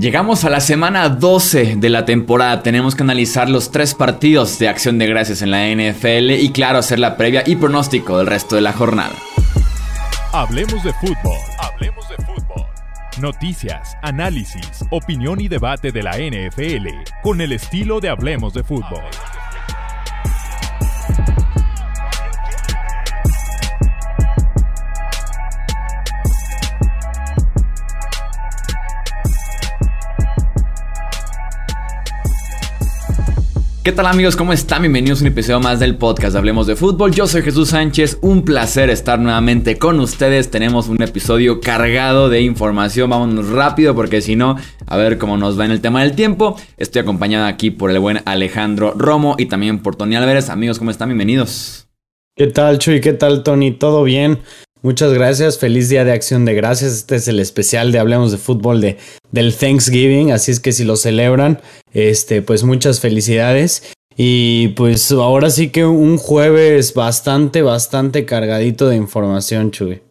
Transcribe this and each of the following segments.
Llegamos a la semana 12 de la temporada. Tenemos que analizar los tres partidos de acción de gracias en la NFL y claro, hacer la previa y pronóstico del resto de la jornada. Hablemos de fútbol. Hablemos de fútbol. Noticias, análisis, opinión y debate de la NFL con el estilo de Hablemos de fútbol. ¿Qué tal amigos? ¿Cómo están? Bienvenidos a un episodio más del podcast Hablemos de Fútbol. Yo soy Jesús Sánchez, un placer estar nuevamente con ustedes. Tenemos un episodio cargado de información. Vámonos rápido porque si no, a ver cómo nos va en el tema del tiempo. Estoy acompañado aquí por el buen Alejandro Romo y también por Tony Álvarez. Amigos, ¿cómo están? Bienvenidos. ¿Qué tal, Chuy? ¿Qué tal, Tony? ¿Todo bien? Muchas gracias, feliz día de acción de gracias. Este es el especial de Hablemos de Fútbol de, del Thanksgiving, así es que si lo celebran, este, pues muchas felicidades. Y pues ahora sí que un jueves bastante, bastante cargadito de información, Chuy.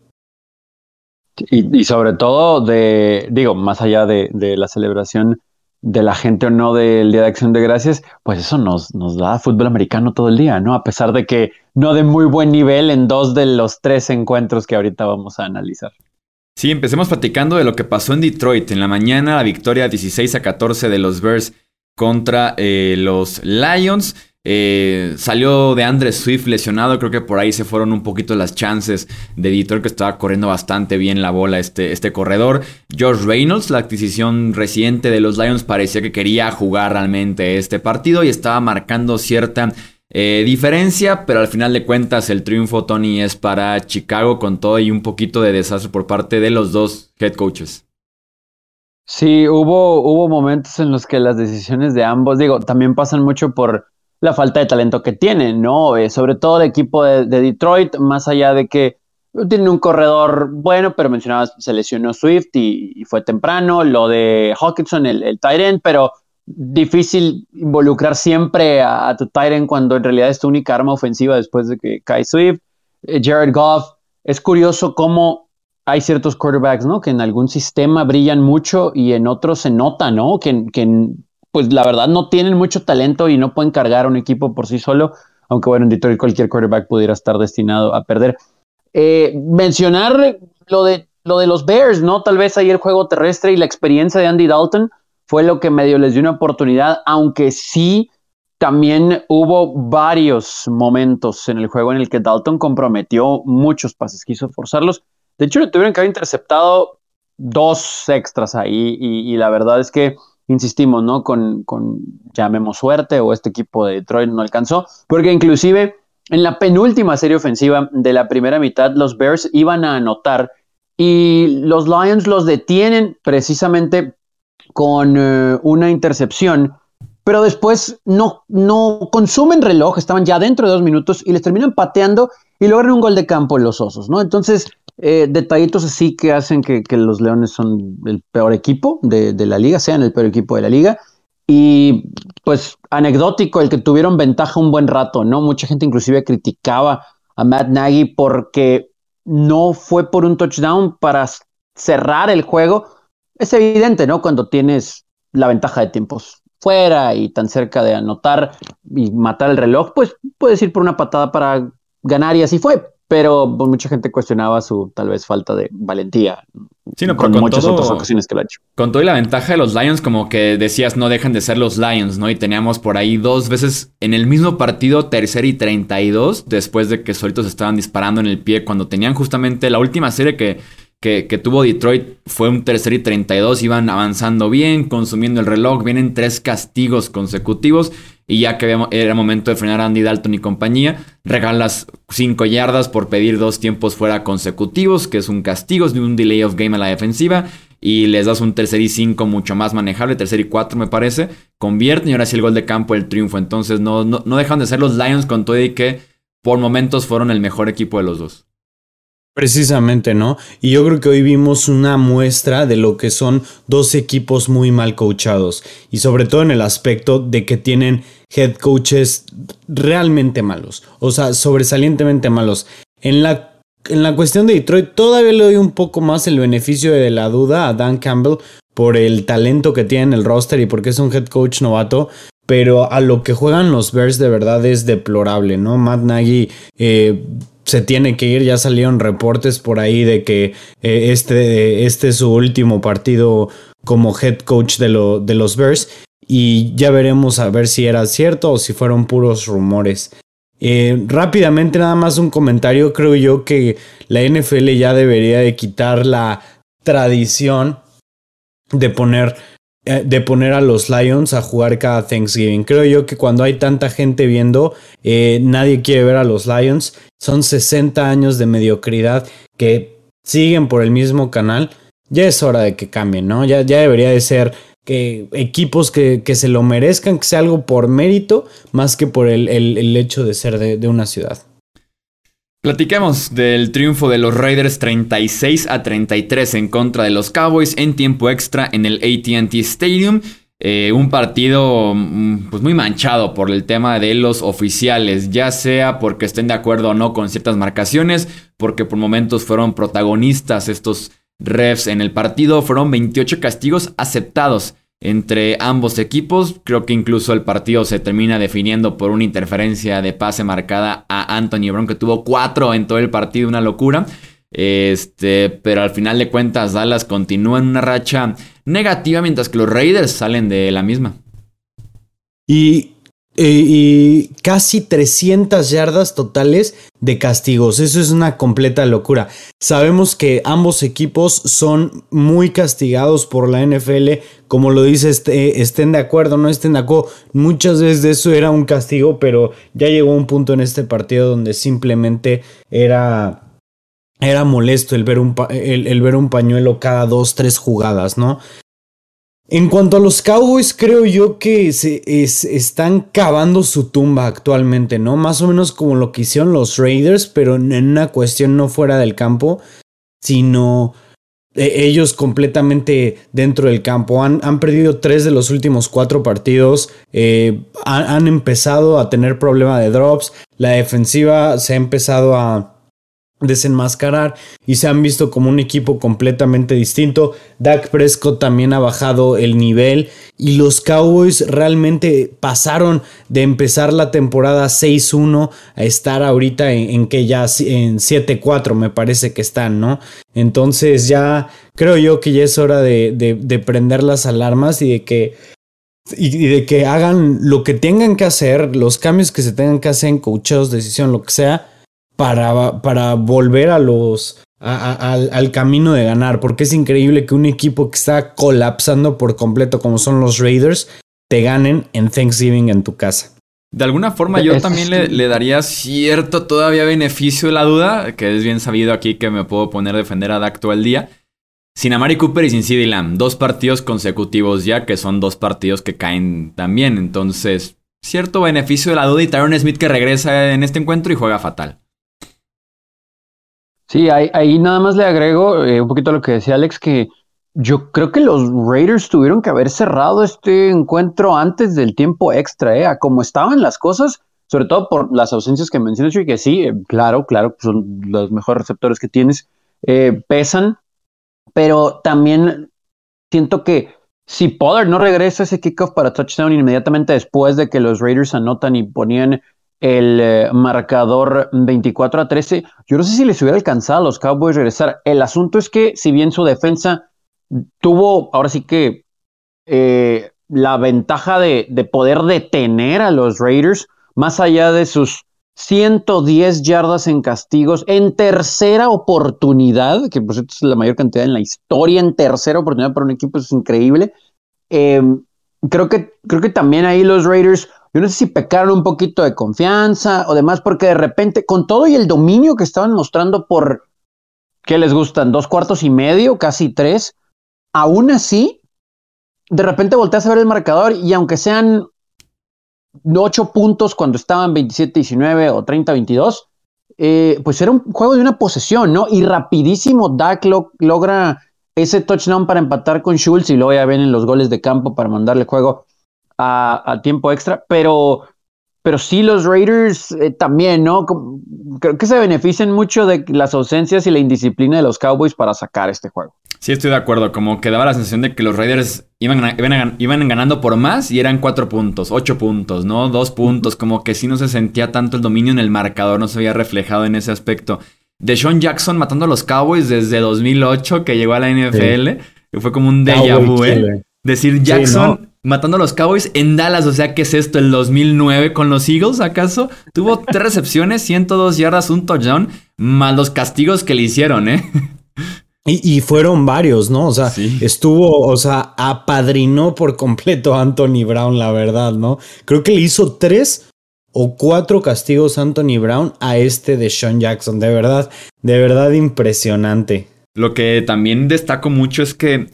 Y, sobre todo de, digo, más allá de, la celebración de la gente o no del Día de Acción de Gracias, pues eso nos da fútbol americano todo el día, ¿no? A pesar de que no de muy buen nivel en dos de los tres encuentros que ahorita vamos a analizar. Sí, empecemos platicando de lo que pasó en Detroit. En la mañana, la victoria 16 a 14 de los Bears contra eh, los Lions. Eh, salió de Andre Swift lesionado, creo que por ahí se fueron un poquito las chances de Detroit, que estaba corriendo bastante bien la bola este, este corredor. George Reynolds, la adquisición reciente de los Lions, parecía que quería jugar realmente este partido y estaba marcando cierta eh, diferencia, pero al final de cuentas el triunfo, Tony, es para Chicago con todo y un poquito de desastre por parte de los dos head coaches. Sí, hubo, hubo momentos en los que las decisiones de ambos, digo, también pasan mucho por la falta de talento que tienen, ¿no? Eh, sobre todo el equipo de, Detroit, más allá de que tiene un corredor bueno, pero mencionabas, se lesionó Swift y, fue temprano, lo de Hawkinson, el, el tight pero difícil involucrar siempre a, tu tight cuando en realidad es tu única arma ofensiva después de que cae Swift. Eh, Jared Goff, es curioso cómo hay ciertos quarterbacks, ¿no? Que en algún sistema brillan mucho y en otros se nota, ¿no? Que, que pues la verdad no tienen mucho talento y no pueden cargar a un equipo por sí solo, aunque bueno, en Detroit cualquier quarterback pudiera estar destinado a perder. Eh, mencionar lo de, lo de los Bears, ¿no? Tal vez ahí el juego terrestre y la experiencia de Andy Dalton fue lo que medio les dio una oportunidad, aunque sí también hubo varios momentos en el juego en el que Dalton comprometió muchos pases, quiso forzarlos. De hecho, le tuvieron que haber interceptado dos extras ahí y, la verdad es que, insistimos, ¿no? Con, con, llamemos suerte o este equipo de Detroit no alcanzó, porque inclusive en la penúltima serie ofensiva de la primera mitad, los Bears iban a anotar y los Lions los detienen precisamente con eh, una intercepción, pero después no, no consumen reloj, estaban ya dentro de dos minutos y les terminan pateando y logran un gol de campo en los osos, ¿no? Entonces, eh, detallitos así que hacen que, los Leones son el peor equipo de, de, la liga, sean el peor equipo de la liga. Y pues anecdótico el que tuvieron ventaja un buen rato, ¿no? Mucha gente inclusive criticaba a Matt Nagy porque no fue por un touchdown para cerrar el juego, es evidente, ¿no? Cuando tienes la ventaja de tiempos fuera y tan cerca de anotar y matar el reloj, pues puedes ir por una patada para ganar y así fue. Pero pues, mucha gente cuestionaba su tal vez falta de valentía. Sí, no, con, muchas otras ocasiones que lo ha hecho. Con todo y la ventaja de los Lions, como que decías, no dejan de ser los Lions, ¿no? Y teníamos por ahí dos veces en el mismo partido, tercer y 32, después de que solitos estaban disparando en el pie, cuando tenían justamente la última serie que que, tuvo Detroit fue un tercer y 32. Iban avanzando bien, consumiendo el reloj. Vienen tres castigos consecutivos. Y ya que era momento de frenar a Andy Dalton y compañía, regalas cinco yardas por pedir dos tiempos fuera consecutivos, que es un castigo, es un delay of game a la defensiva. Y les das un tercer y cinco mucho más manejable, tercer y cuatro me parece. Convierten y ahora sí el gol de campo, el triunfo. Entonces no, no, no dejan de ser los Lions con todo y que por momentos fueron el mejor equipo de los dos. Precisamente, ¿no? Y yo creo que hoy vimos una muestra de lo que son dos equipos muy mal coachados. Y sobre todo en el aspecto de que tienen head coaches realmente malos. O sea, sobresalientemente malos. En la, en la cuestión de Detroit, todavía le doy un poco más el beneficio de la duda a Dan Campbell. por el talento que tiene en el roster y porque es un head coach novato, pero a lo que juegan los Bears de verdad es deplorable, ¿no? Matt Nagy eh, se tiene que ir, ya salieron reportes por ahí de que eh, este, este es su último partido como head coach de, lo, de los Bears y ya veremos a ver si era cierto o si fueron puros rumores. Eh, rápidamente nada más un comentario, creo yo que la NFL ya debería de quitar la tradición de poner de poner a los Lions a jugar cada Thanksgiving. Creo yo que cuando hay tanta gente viendo, eh, nadie quiere ver a los Lions. Son 60 años de mediocridad que siguen por el mismo canal. Ya es hora de que cambien, ¿no? Ya, debería de ser que equipos que, que, se lo merezcan, que sea algo por mérito, más que por el, el, hecho de ser de, una ciudad. Platiquemos del triunfo de los Raiders 36 a 33 en contra de los Cowboys en tiempo extra en el ATT Stadium. Eh, un partido mm, pues muy manchado por el tema de los oficiales, ya sea porque estén de acuerdo o no con ciertas marcaciones, porque por momentos fueron protagonistas estos refs en el partido. Fueron 28 castigos aceptados entre ambos equipos. Creo que incluso el partido se termina definiendo por una interferencia de pase marcada a Anthony Brown, que tuvo cuatro en todo el partido, una locura. Este, pero al final de cuentas, Dallas continúa en una racha negativa, mientras que los Raiders salen de la misma. Y y casi 300 yardas totales de castigos. Eso es una completa locura. Sabemos que ambos equipos son muy castigados por la NFL. Como lo dice, este, estén de acuerdo, no estén de acuerdo. Muchas veces eso era un castigo, pero ya llegó un punto en este partido donde simplemente era era molesto el ver, un, el, ver un pañuelo cada dos, tres jugadas, ¿no? En cuanto a los Cowboys, creo yo que se están cavando su tumba actualmente, ¿no? Más o menos como lo que hicieron los Raiders, pero en una cuestión no fuera del campo, sino e, ellos completamente dentro del campo. Han, han, perdido tres de los últimos cuatro partidos. Eh, han empezado a tener problema de drops. La defensiva se ha empezado a desenmascarar y se han visto como un equipo completamente distinto. Dak Prescott también ha bajado el nivel y los Cowboys realmente pasaron de empezar la temporada 6-1 a estar ahorita en, que ya en 7-4 me parece que están, ¿no? Entonces ya creo yo que ya es hora de, de, prender las alarmas y de que y de que hagan lo que tengan que hacer, los cambios que se tengan que hacer en coacheos, decisión, lo que sea, para, para volver a los, al, camino de ganar, porque es increíble que un equipo que está colapsando por completo como son los Raiders, te ganen en Thanksgiving en tu casa. De alguna forma yo también le, daría cierto todavía beneficio de la duda, que es bien sabido aquí que me puedo poner a defender a Dak todo el día. Sin Amari Cooper y sin CD Lamb, dos partidos consecutivos ya, que son dos partidos que caen también. Entonces, cierto beneficio de la duda y Tyron Smith que regresa en este encuentro y juega fatal. Sí, ahí, nada más le agrego eh, un poquito lo que decía Alex, que yo creo que los Raiders tuvieron que haber cerrado este encuentro antes del tiempo extra, ¿eh? A como estaban las cosas, sobre todo por las ausencias que mencionas, y que sí, eh, claro, claro, son los mejores receptores que tienes, eh, pesan, pero también siento que si Pollard no regresa ese kickoff para touchdown inmediatamente después de que los Raiders anotan y ponían el eh, marcador 24 a 13. Yo no sé si les hubiera alcanzado a los Cowboys regresar. El asunto es que, si bien su defensa tuvo, ahora sí que, eh, la ventaja de, de, poder detener a los Raiders, más allá de sus 110 yardas en castigos, en tercera oportunidad, que por cierto es la mayor cantidad en la historia, en tercera oportunidad para un equipo, es increíble. Eh, creo, que, creo que también ahí los Raiders yo no sé si pecaron un poquito de confianza o demás, porque de repente, con todo y el dominio que estaban mostrando por, ¿qué les gustan? Dos cuartos y medio, casi tres, aún así, de repente volteas a ver el marcador y aunque sean ocho puntos cuando estaban 27-19 o 30-22, eh, pues era un juego de una posesión, ¿no? Y rapidísimo Dak logra ese touchdown para empatar con Schultz y luego ya ven en los goles de campo para mandarle juego a, tiempo extra, pero, pero sí los Raiders eh, también, ¿no? Creo que se benefician mucho de las ausencias y la indisciplina de los Cowboys para sacar este juego. Sí, estoy de acuerdo. Como que daba la sensación de que los Raiders iban, iban, ganando por más y eran cuatro puntos, ocho puntos, ¿no? Dos puntos. Como que sí no se sentía tanto el dominio en el marcador, no se había reflejado en ese aspecto. De Sean Jackson matando a los Cowboys desde 2008 que llegó a la NFL. Que fue como un déjà vu, ¿eh? Decir Jackson matando a los Cowboys en Dallas. O sea, ¿qué es esto? ¿El 2009 con los Eagles, acaso? Tuvo tres recepciones, 102 yardas, un touchdown, más los castigos que le hicieron, ¿eh? Y, fueron varios, ¿no? O sea, estuvo, o sea, apadrinó por completo a Anthony Brown, la verdad, ¿no? Creo que le hizo tres o cuatro castigos Anthony Brown a este de Sean Jackson. De verdad, de verdad impresionante. Lo que también destaco mucho es que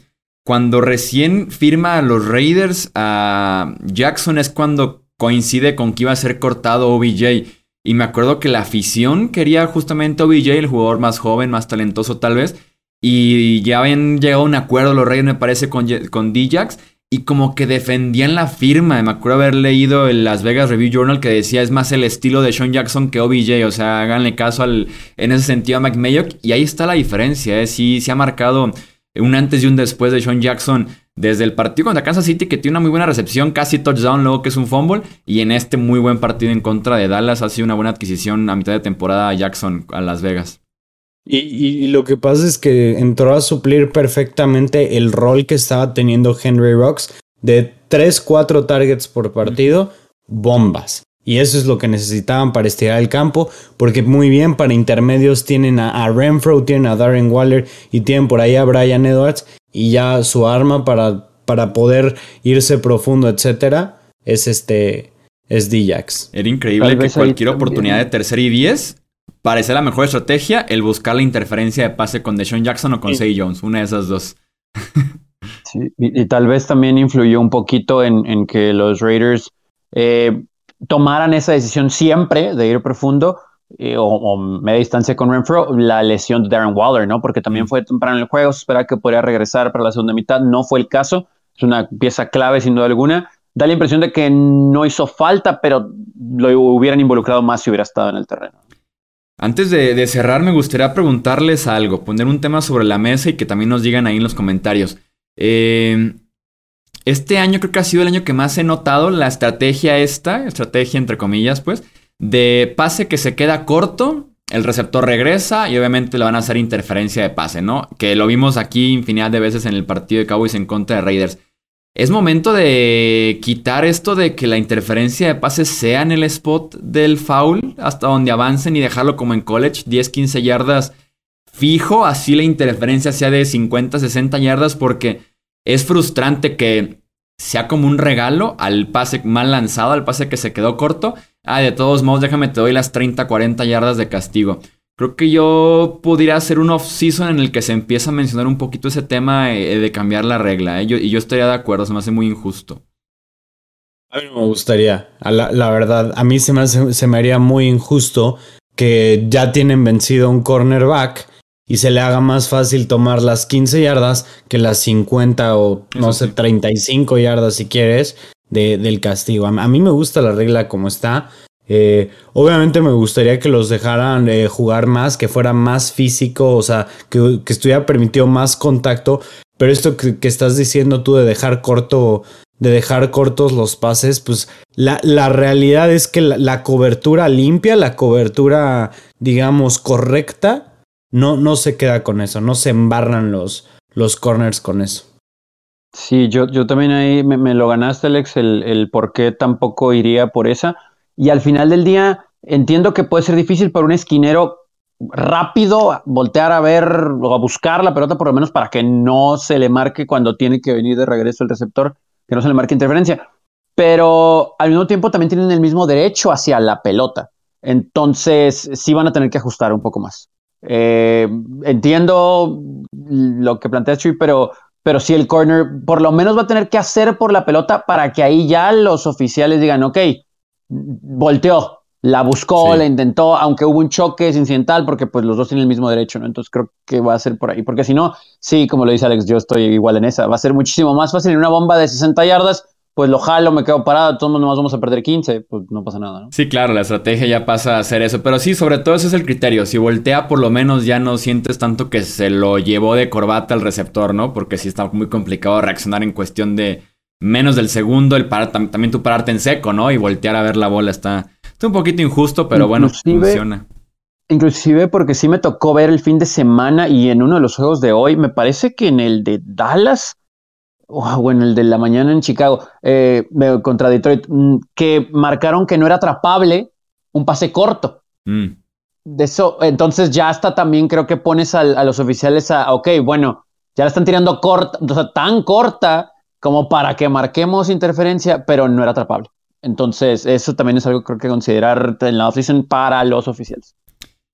cuando recién firma a los Raiders a Jackson es cuando coincide con que iba a ser cortado OBJ. Y me acuerdo que la afición quería justamente OBJ, el jugador más joven, más talentoso tal vez. Y ya habían llegado a un acuerdo los Reyes, me parece, con, con Djax. Y como que defendían la firma. Me acuerdo haber leído el Las Vegas Review Journal que decía es más el estilo de Sean Jackson que OBJ. O sea, háganle caso al, en ese sentido a McMayock. Y ahí está la diferencia. ¿eh? Sí, se ha marcado un antes y un después de Sean Jackson. Desde el partido contra Kansas City, que tiene una muy buena recepción, casi touchdown, luego que es un fumble. Y en este muy buen partido en contra de Dallas, ha sido una buena adquisición a mitad de temporada Jackson a Las Vegas. Y, lo que pasa es que entró a suplir perfectamente el rol que estaba teniendo Henry Rocks de 3-4 targets por partido, bombas. Y eso es lo que necesitaban para estirar el campo, porque muy bien para intermedios tienen a, Renfro, tienen a Darren Waller y tienen por ahí a Brian Edwards y ya su arma para, para poder irse profundo, etcétera, es este es Djax. Era increíble que cualquier oportunidad de tercer y 10 parece la mejor estrategia el buscar la interferencia de pase con Deshaun Jackson o con Say Jones, una de esas dos. sí, y, tal vez también influyó un poquito en, que los Raiders eh, tomaran esa decisión siempre de ir profundo eh, o, media distancia con Renfro, la lesión de Darren Waller, ¿no? Porque también fue temprano en el juego, se espera que podría regresar para la segunda mitad, no fue el caso, es una pieza clave sin duda alguna. Da la impresión de que no hizo falta, pero lo hubieran involucrado más si hubiera estado en el terreno. Antes de, cerrar, me gustaría preguntarles algo, poner un tema sobre la mesa y que también nos digan ahí en los comentarios. Em, este año creo que ha sido el año que más he notado la estrategia esta, estrategia entre comillas, pues, de pase que se queda corto, el receptor regresa y obviamente le van a hacer interferencia de pase, ¿no? Que lo vimos aquí infinidad de veces en el partido de Cowboys en contra de Raiders. Es momento de quitar esto de que la interferencia de pases sea en el spot del foul hasta donde avancen y dejarlo como en college, 10, 15 yardas fijo, así la interferencia sea de 50, 60 yardas porque es frustrante que sea como un regalo al pase mal lanzado, al pase que se quedó corto. Ah, de todos modos, déjame te doy las 30, 40 yardas de castigo. Creo que yo pudiera hacer un off-season en el que se empieza a mencionar un poquito ese tema eh, de cambiar la regla. ¿eh? y yo estaría de acuerdo, se me hace muy injusto. A mí no me gustaría, la, verdad, a mí se me, se me haría muy injusto que ya tienen vencido un cornerback y se le haga más fácil tomar las 15 yardas que las 50 o no sé, 35 yardas si quieres de, del castigo. a, mí me gusta la regla como está. Eh, obviamente me gustaría que los dejaran eh, jugar más, que fuera más físico, o sea, que, estuviera permitido más contacto. Pero esto que, estás diciendo tú de dejar corto, de dejar cortos los pases, pues la, la realidad es que la, cobertura limpia, la cobertura, digamos, correcta, no, no se queda con eso, no se embarran los, los corners con eso. Sí, yo, yo también ahí me, lo ganaste, Alex, el, el por qué tampoco iría por esa y al final del día, entiendo que puede ser difícil para un esquinero rápido voltear a ver o a buscar la pelota, por lo menos para que no se le marque cuando tiene que venir de regreso el receptor, que no se le marque interferencia. Pero al mismo tiempo también tienen el mismo derecho hacia la pelota. Entonces, sí van a tener que ajustar un poco más. Eh, entiendo lo que plantea Chuy, pero, pero sí el corner por lo menos va a tener que hacer por la pelota para que ahí ya los oficiales digan, ok, volteó, la buscó, la intentó, aunque hubo un choque incidental, porque pues los dos tienen el mismo derecho, ¿no? Entonces creo que va a ser por ahí, porque si no, sí, como lo dice Alex, yo estoy igual en esa, va a ser muchísimo más fácil en una bomba de 60 yardas, pues lo jalo, me quedo parado, todos nomás vamos a perder 15, pues no pasa nada, ¿no? Sí, claro, la estrategia ya pasa a hacer eso, pero sí, sobre todo ese es el criterio. Si voltea, por lo menos ya no sientes tanto que se lo llevó de corbata al receptor, ¿no? Porque sí está muy complicado reaccionar en cuestión de menos del segundo, el parar, también tú pararte en seco, ¿no? Y voltear a ver la bola está, está un poquito injusto, pero bueno, funciona. Inclusive porque sí me tocó ver el fin de semana y en uno de los juegos de hoy, me parece que en el de Dallas o en el de la mañana en Chicago, eh, contra Detroit, mm, que marcaron que no era atrapable un pase corto. Mm. De eso, entonces ya hasta también creo que pones a, los oficiales a, ok, bueno, ya la están tirando corta, o sea, tan corta como para que marquemos interferencia, pero no era atrapable. Entonces, eso también es algo que creo que considerar en la offseason para los oficiales.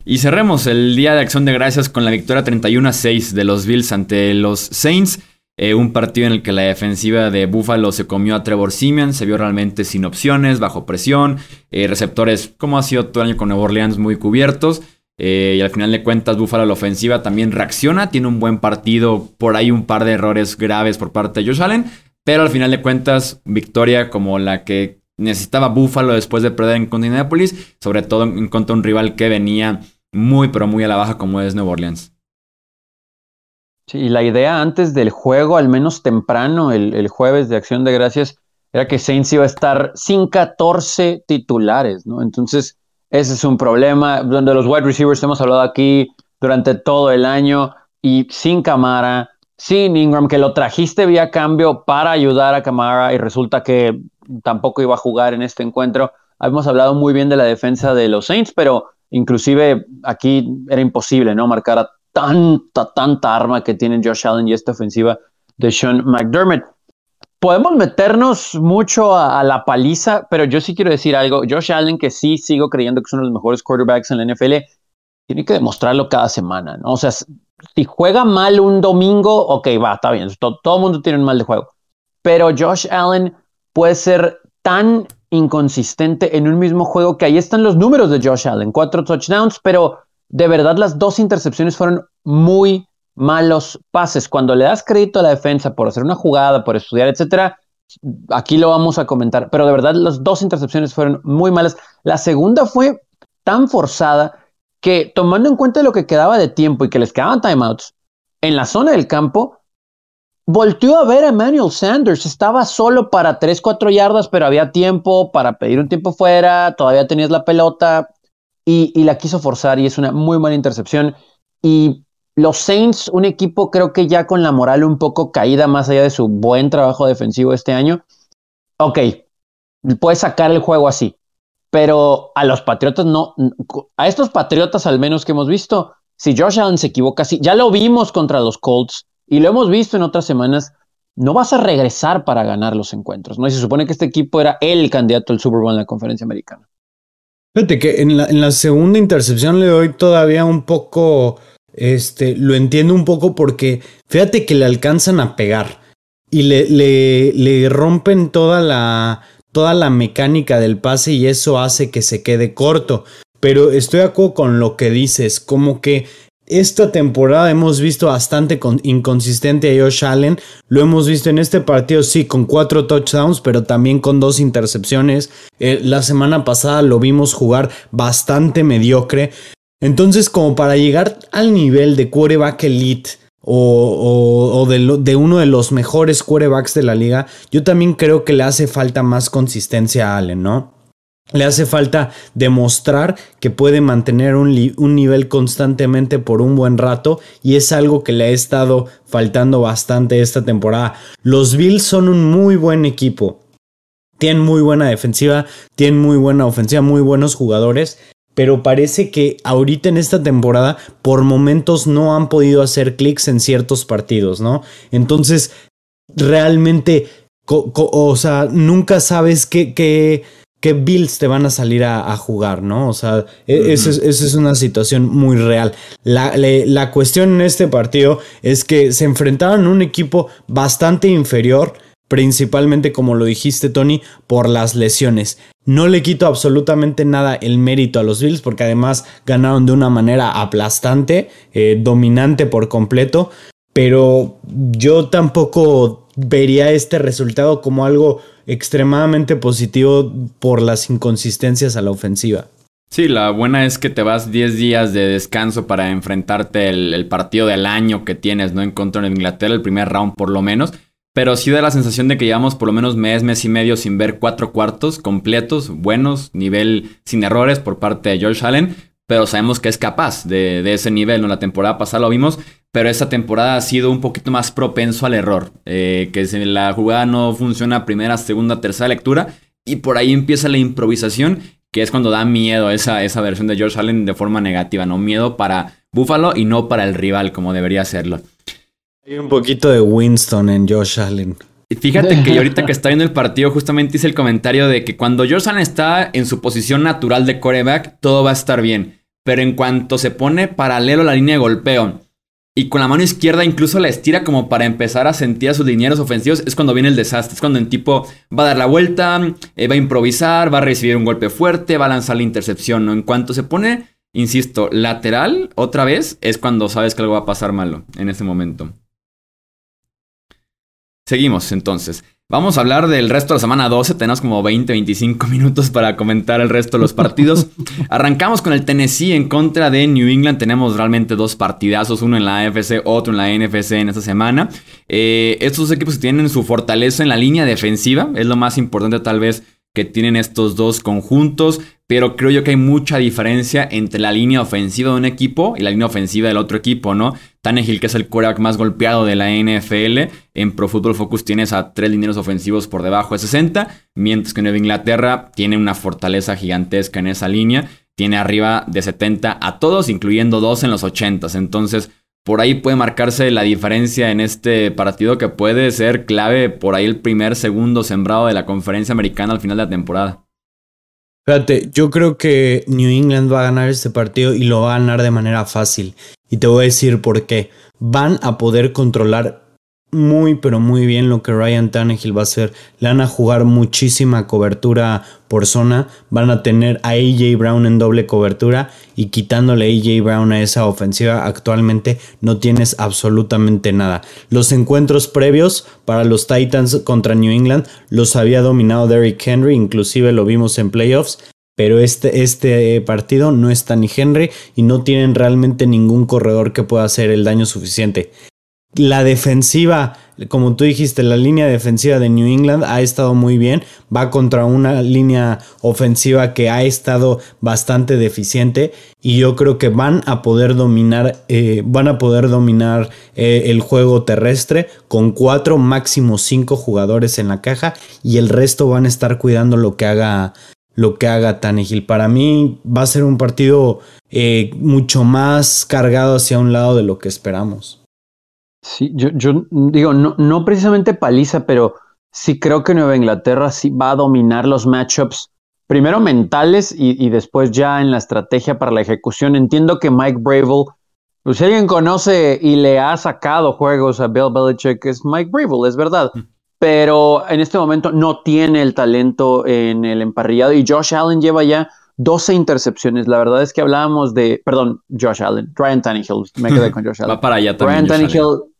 Y cerremos el Día de Acción de Gracias con la victoria 31 a 6 de los Bills ante los Saints. Eh, un partido en el que la defensiva de Buffalo se comió a Trevor Simeon, se vio realmente sin opciones, bajo presión, eh, receptores, como ha sido todo el año con Nueva Orleans, muy cubiertos. Eh, y al final de cuentas, Buffalo, la ofensiva, también reacciona, tiene un buen partido, por ahí un par de errores graves por parte de Josh Allen, pero al final de cuentas, victoria como la que necesitaba Buffalo después de perder en contra sobre todo en contra de un rival que venía muy, pero muy a la baja como es Nueva Orleans. Sí, la idea antes del juego, al menos temprano, el, jueves de Acción de Gracias, era que Saints iba a estar sin 14 titulares, ¿no? Entonces, ese es un problema. Donde los wide receivers hemos hablado aquí durante todo el año y sin Camara, sin Ingram, que lo trajiste vía cambio para ayudar a Camara y resulta que tampoco iba a jugar en este encuentro. Hemos hablado muy bien de la defensa de los Saints, pero inclusive aquí era imposible, ¿no? Marcar a tanta, tanta arma que tienen Josh Allen y esta ofensiva de Sean McDermott. Podemos meternos mucho a, la paliza, pero yo sí quiero decir algo. Josh Allen, que sí sigo creyendo que es uno de los mejores quarterbacks en la NFL, tiene que demostrarlo cada semana, ¿no? O sea, si juega mal un domingo, ok, va, está bien. Todo, todo mundo tiene un mal de juego. Pero Josh Allen puede ser tan inconsistente en un mismo juego que ahí están los números de Josh Allen. Cuatro touchdowns, pero de verdad las dos intercepciones fueron muy malos pases. Cuando le das crédito a la defensa por hacer una jugada, por estudiar, etcétera, aquí lo vamos a comentar. Pero de verdad las dos intercepciones fueron muy malas. La segunda fue tan forzada que tomando en cuenta lo que quedaba de tiempo y que les quedaban timeouts en la zona del campo, volteó a ver a Emmanuel Sanders. Estaba solo para 3, 4 yardas, pero había tiempo para pedir un tiempo fuera, todavía tenías la pelota y, la quiso forzar y es una muy mala intercepción. Y los Saints, un equipo creo que ya con la moral un poco caída más allá de su buen trabajo defensivo este año, ok, puede sacar el juego así, pero a los Patriotas no, a estos Patriotas al menos que hemos visto, si Josh Allen se equivoca así, ya lo vimos contra los Colts y lo hemos visto en otras semanas, no vas a regresar para ganar los encuentros, ¿no? Y se supone que este equipo era el candidato al Super Bowl en la conferencia americana. Fíjate que en la segunda intercepción le doy todavía un poco, este, lo entiendo un poco porque fíjate que le alcanzan a pegar y le, le, rompen toda la, toda la mecánica del pase y eso hace que se quede corto. Pero estoy de acuerdo con lo que dices, como que esta temporada hemos visto bastante inconsistente a Josh Allen. Lo hemos visto en este partido, sí, con cuatro touchdowns, pero también con dos intercepciones. Eh, la semana pasada lo vimos jugar bastante mediocre. Entonces, como para llegar al nivel de quarterback elite o, de, uno de los mejores quarterbacks de la liga, yo también creo que le hace falta más consistencia a Allen, ¿no? Le hace falta demostrar que puede mantener un, nivel constantemente por un buen rato y es algo que le ha estado faltando bastante esta temporada. Los Bills son un muy buen equipo. Tienen muy buena defensiva, tienen muy buena ofensiva, muy buenos jugadores, pero parece que ahorita en esta temporada por momentos no han podido hacer clics en ciertos partidos, ¿no? Entonces, realmente, o sea, nunca sabes qué... qué qué Bills te van a salir a, jugar, ¿no? O sea, e, esa, es, una situación muy real. La, la, cuestión en este partido es que se enfrentaron a un equipo bastante inferior, principalmente como lo dijiste Tony, por las lesiones. No le quito absolutamente nada el mérito a los Bills porque además ganaron de una manera aplastante, eh, dominante por completo, pero yo tampoco vería este resultado como algo extremadamente positivo por las inconsistencias a la ofensiva. Sí, la buena es que te vas 10 días de descanso para enfrentarte el, partido del año que tienes, ¿no? En contra de Inglaterra, el primer round por lo menos. Pero sí da la sensación de que llevamos por lo menos mes, mes y medio sin ver cuatro cuartos completos, buenos, nivel sin errores por parte de George Allen. Pero sabemos que es capaz de, ese nivel, ¿no? La temporada pasada lo vimos, pero esta temporada ha sido un poquito más propenso al error. Eh, que si la jugada no funciona primera, segunda, tercera lectura, y por ahí empieza la improvisación que es cuando da miedo esa, esa versión de George Allen de forma negativa, ¿no? Miedo para Buffalo y no para el rival, como debería serlo. Hay un poquito de Winston en Josh Allen. Fíjate que ahorita que está viendo el partido, justamente hice el comentario de que cuando George Allen está en su posición natural de coreback, todo va a estar bien. Pero en cuanto se pone paralelo a la línea de golpeo y con la mano izquierda incluso la estira como para empezar a sentir a sus linieros ofensivos, es cuando viene el desastre. Es cuando el tipo va a dar la vuelta, eh, va a improvisar, va a recibir un golpe fuerte, va a lanzar la intercepción. ¿no? En cuanto se pone, insisto, lateral otra vez, es cuando sabes que algo va a pasar malo en ese momento. Seguimos entonces. Vamos a hablar del resto de la semana 12. Tenemos como 20, 25 minutos para comentar el resto de los partidos. Arrancamos con el Tennessee en contra de New England. Tenemos realmente dos partidazos, uno en la AFC, otro en la NFC en esta semana. Eh, estos equipos tienen su fortaleza en la línea defensiva. Es lo más importante tal vez que tienen estos dos conjuntos, pero creo yo que hay mucha diferencia entre la línea ofensiva de un equipo y la línea ofensiva del otro equipo, ¿no? Tannehill, que es el quarterback más golpeado de la NFL, en Pro Football Focus tienes a tres lineros ofensivos por debajo de 60, mientras que Nueva Inglaterra tiene una fortaleza gigantesca en esa línea, tiene arriba de 70 a todos, incluyendo dos en los 80, entonces por ahí puede marcarse la diferencia en este partido que puede ser clave por ahí el primer, segundo sembrado de la conferencia americana al final de la temporada. Fíjate, yo creo que New England va a ganar este partido y lo va a ganar de manera fácil. Y te voy a decir por qué. Van a poder controlar muy pero muy bien lo que Ryan Tannehill va a hacer. Le van a jugar muchísima cobertura por zona. Van a tener a AJ Brown en doble cobertura y quitándole a AJ Brown a esa ofensiva actualmente no tienes absolutamente nada. Los encuentros previos para los Titans contra New England los había dominado Derrick Henry, inclusive lo vimos en playoffs. Pero este, este partido no está ni Henry y no tienen realmente ningún corredor que pueda hacer el daño suficiente la defensiva, como tú dijiste, la línea defensiva de New England ha estado muy bien. Va contra una línea ofensiva que ha estado bastante deficiente. Y yo creo que van a poder dominar, eh, van a poder dominar eh, el juego terrestre con cuatro, máximo cinco jugadores en la caja. Y el resto van a estar cuidando lo que haga. Lo que haga Tannehill. Para mí va a ser un partido eh, mucho más cargado hacia un lado de lo que esperamos. Sí, yo, yo digo, no, no precisamente paliza, pero sí creo que Nueva Inglaterra sí va a dominar los matchups, primero mentales y, después ya en la estrategia para la ejecución. Entiendo que Mike Bravel, pues si alguien conoce y le ha sacado juegos a Bill Belichick, es Mike Bravel, es verdad. Pero en este momento no tiene el talento en el emparrillado y Josh Allen lleva ya 12 intercepciones. La verdad es que hablábamos de, perdón, Josh Allen, Ryan Tannehill, me quedé con Josh Allen. Va para allá también. Ryan Tannehill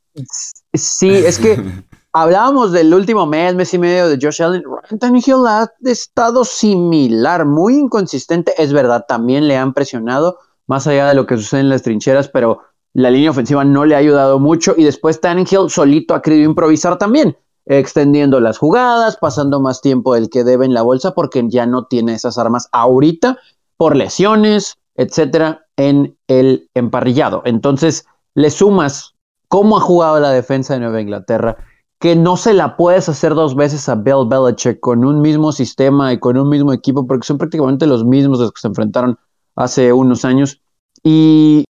Sí, es que hablábamos del último mes, mes y medio de Josh Allen. Anthony Hill ha estado similar, muy inconsistente. Es verdad, también le han presionado, más allá de lo que sucede en las trincheras, pero la línea ofensiva no le ha ayudado mucho. Y después Hill solito ha querido improvisar también, extendiendo las jugadas, pasando más tiempo del que debe en la bolsa, porque ya no tiene esas armas ahorita por lesiones, etcétera, en el emparrillado. Entonces, le sumas cómo ha jugado la defensa de Nueva Inglaterra, que no se la puedes hacer dos veces a Bill Belichick con un mismo sistema y con un mismo equipo, porque son prácticamente los mismos los que se enfrentaron hace unos años. Y,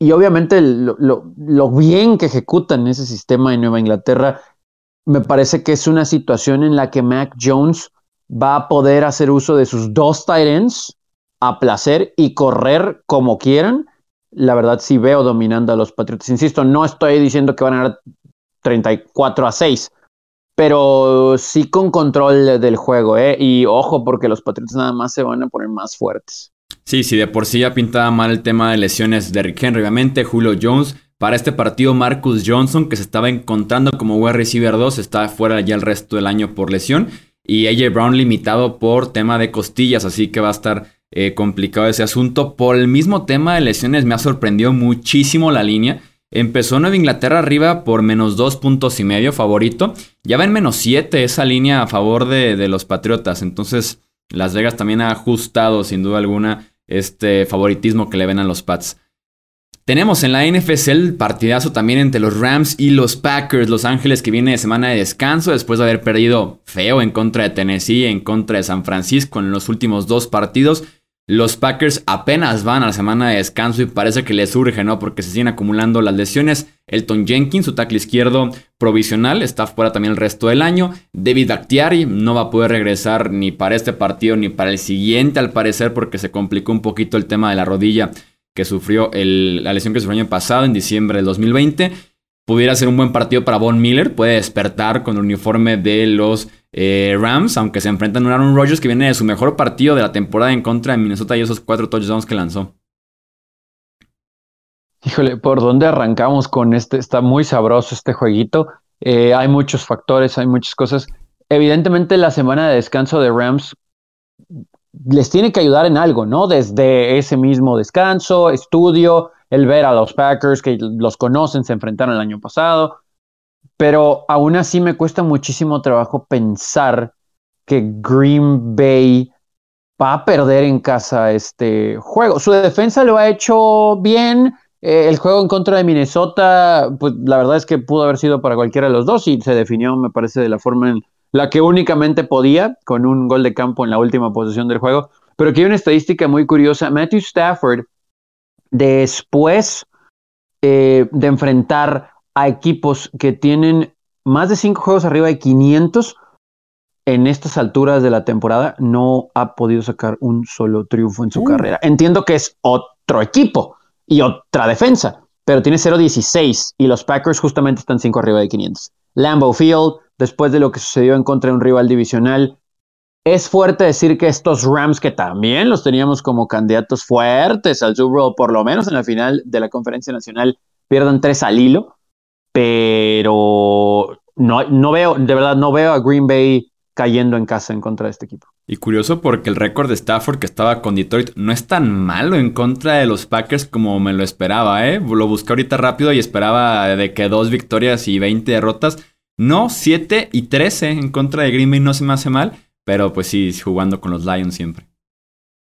obviamente lo, bien que ejecutan ese sistema en Nueva Inglaterra, me parece que es una situación en la que Mac Jones va a poder hacer uso de sus dos tight ends a placer y correr como quieran la verdad sí veo dominando a los Patriotas. Insisto, no estoy diciendo que van a ganar 34 a 6, pero sí con control del juego, ¿eh? Y ojo, porque los Patriotas nada más se van a poner más fuertes. Sí, sí, de por sí ya pintaba mal el tema de lesiones de Rick Henry. Obviamente, Julio Jones Para este partido, Marcus Johnson, que se estaba encontrando como wide receiver 2, está fuera ya el resto del año por lesión. Y AJ Brown limitado por tema de costillas, así que va a estar eh, complicado ese asunto. Por el mismo tema de lesiones, me ha sorprendido muchísimo la línea. Empezó Nueva Inglaterra arriba por menos dos puntos y medio, favorito. Ya va en menos siete esa línea a favor de, de, los Patriotas. Entonces, Las Vegas también ha ajustado, sin duda alguna, este favoritismo que le ven a los Pats. Tenemos en la NFC el partidazo también entre los Rams y los Packers. Los Ángeles que viene de semana de descanso después de haber perdido feo en contra de Tennessee, en contra de San Francisco en los últimos dos partidos. Los Packers apenas van a la semana de descanso y parece que les urge, ¿no? Porque se siguen acumulando las lesiones. Elton Jenkins, su tackle izquierdo provisional, está fuera también el resto del año. David Actiari no va a poder regresar ni para este partido ni para el siguiente, al parecer, porque se complicó un poquito el tema de la rodilla que sufrió la lesión que sufrió el año pasado, en diciembre del 2020. Pudiera ser un buen partido para Von Miller, puede despertar con el uniforme de los eh, Rams, aunque se enfrentan a Aaron Rodgers que viene de su mejor partido de la temporada en contra de Minnesota y esos cuatro touchdowns que lanzó. Híjole, ¿por dónde arrancamos con este? Está muy sabroso este jueguito. Eh, hay muchos factores, hay muchas cosas. Evidentemente la semana de descanso de Rams les tiene que ayudar en algo, ¿no? Desde ese mismo descanso, estudio, el ver a los Packers que los conocen, se enfrentaron el año pasado, pero aún así me cuesta muchísimo trabajo pensar que Green Bay va a perder en casa este juego. Su defensa lo ha hecho bien. Eh, el juego en contra de Minnesota, pues la verdad es que pudo haber sido para cualquiera de los dos y se definió, me parece, de la forma en la que únicamente podía, con un gol de campo en la última posición del juego. Pero aquí hay una estadística muy curiosa. Matthew Stafford, después eh, de enfrentar a equipos que tienen más de cinco juegos arriba de 500, en estas alturas de la temporada no ha podido sacar un solo triunfo en su uh. carrera. Entiendo que es otro equipo y otra defensa, pero tiene 0-16 y los Packers justamente están cinco arriba de 500. Lambeau Field, después de lo que sucedió en contra de un rival divisional. Es fuerte decir que estos Rams, que también los teníamos como candidatos fuertes al Super Bowl, por lo menos en la final de la Conferencia Nacional, pierdan tres al hilo, pero no, no veo, de verdad, no veo a Green Bay cayendo en casa en contra de este equipo. Y curioso porque el récord de Stafford que estaba con Detroit no es tan malo en contra de los Packers como me lo esperaba, ¿eh? Lo busqué ahorita rápido y esperaba de que dos victorias y 20 derrotas. No, 7 y 13 en contra de Green Bay no se me hace mal, pero pues sí, jugando con los Lions siempre.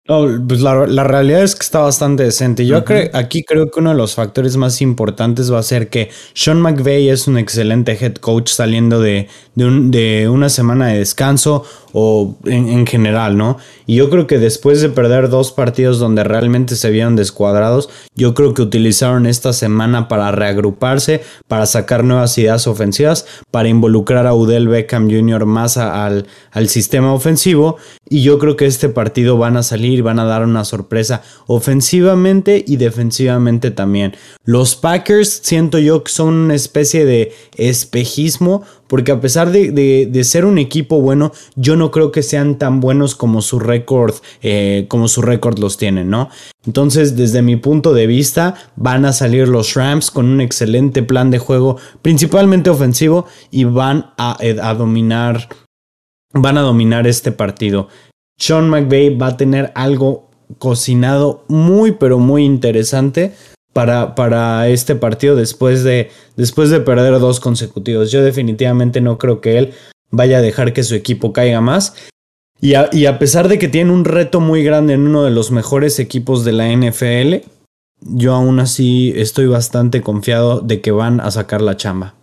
pues la, realidad es que está bastante decente. Yo aquí creo que uno de los factores más importantes va a ser que Sean McVay es un excelente head coach saliendo de, de una semana de descanso o en, general, ¿no? Y yo creo que después de perder dos partidos donde realmente se vieron descuadrados, yo creo que utilizaron esta semana para reagruparse, para sacar nuevas ideas ofensivas, para involucrar a Udell Beckham Jr. más al, al sistema ofensivo. Y yo creo que este partido van a salir, van a dar una sorpresa ofensivamente y defensivamente también. Los Packers siento yo que son una especie de espejismo porque a pesar de, ser un equipo bueno, yo no creo que sean tan buenos como su récord, eh, como su récord los tienen, ¿no? Entonces, desde mi punto de vista, van a salir los Rams con un excelente plan de juego, principalmente ofensivo, y van a, eh, a dominar, van a dominar este partido. Sean McVay va a tener algo cocinado muy, pero muy interesante para, para este partido después de, después de perder dos consecutivos. Yo definitivamente no creo que él vaya a dejar que su equipo caiga más. Y a, y a, pesar de que tiene un reto muy grande en uno de los mejores equipos de la NFL, yo aún así estoy bastante confiado de que van a sacar la chamba.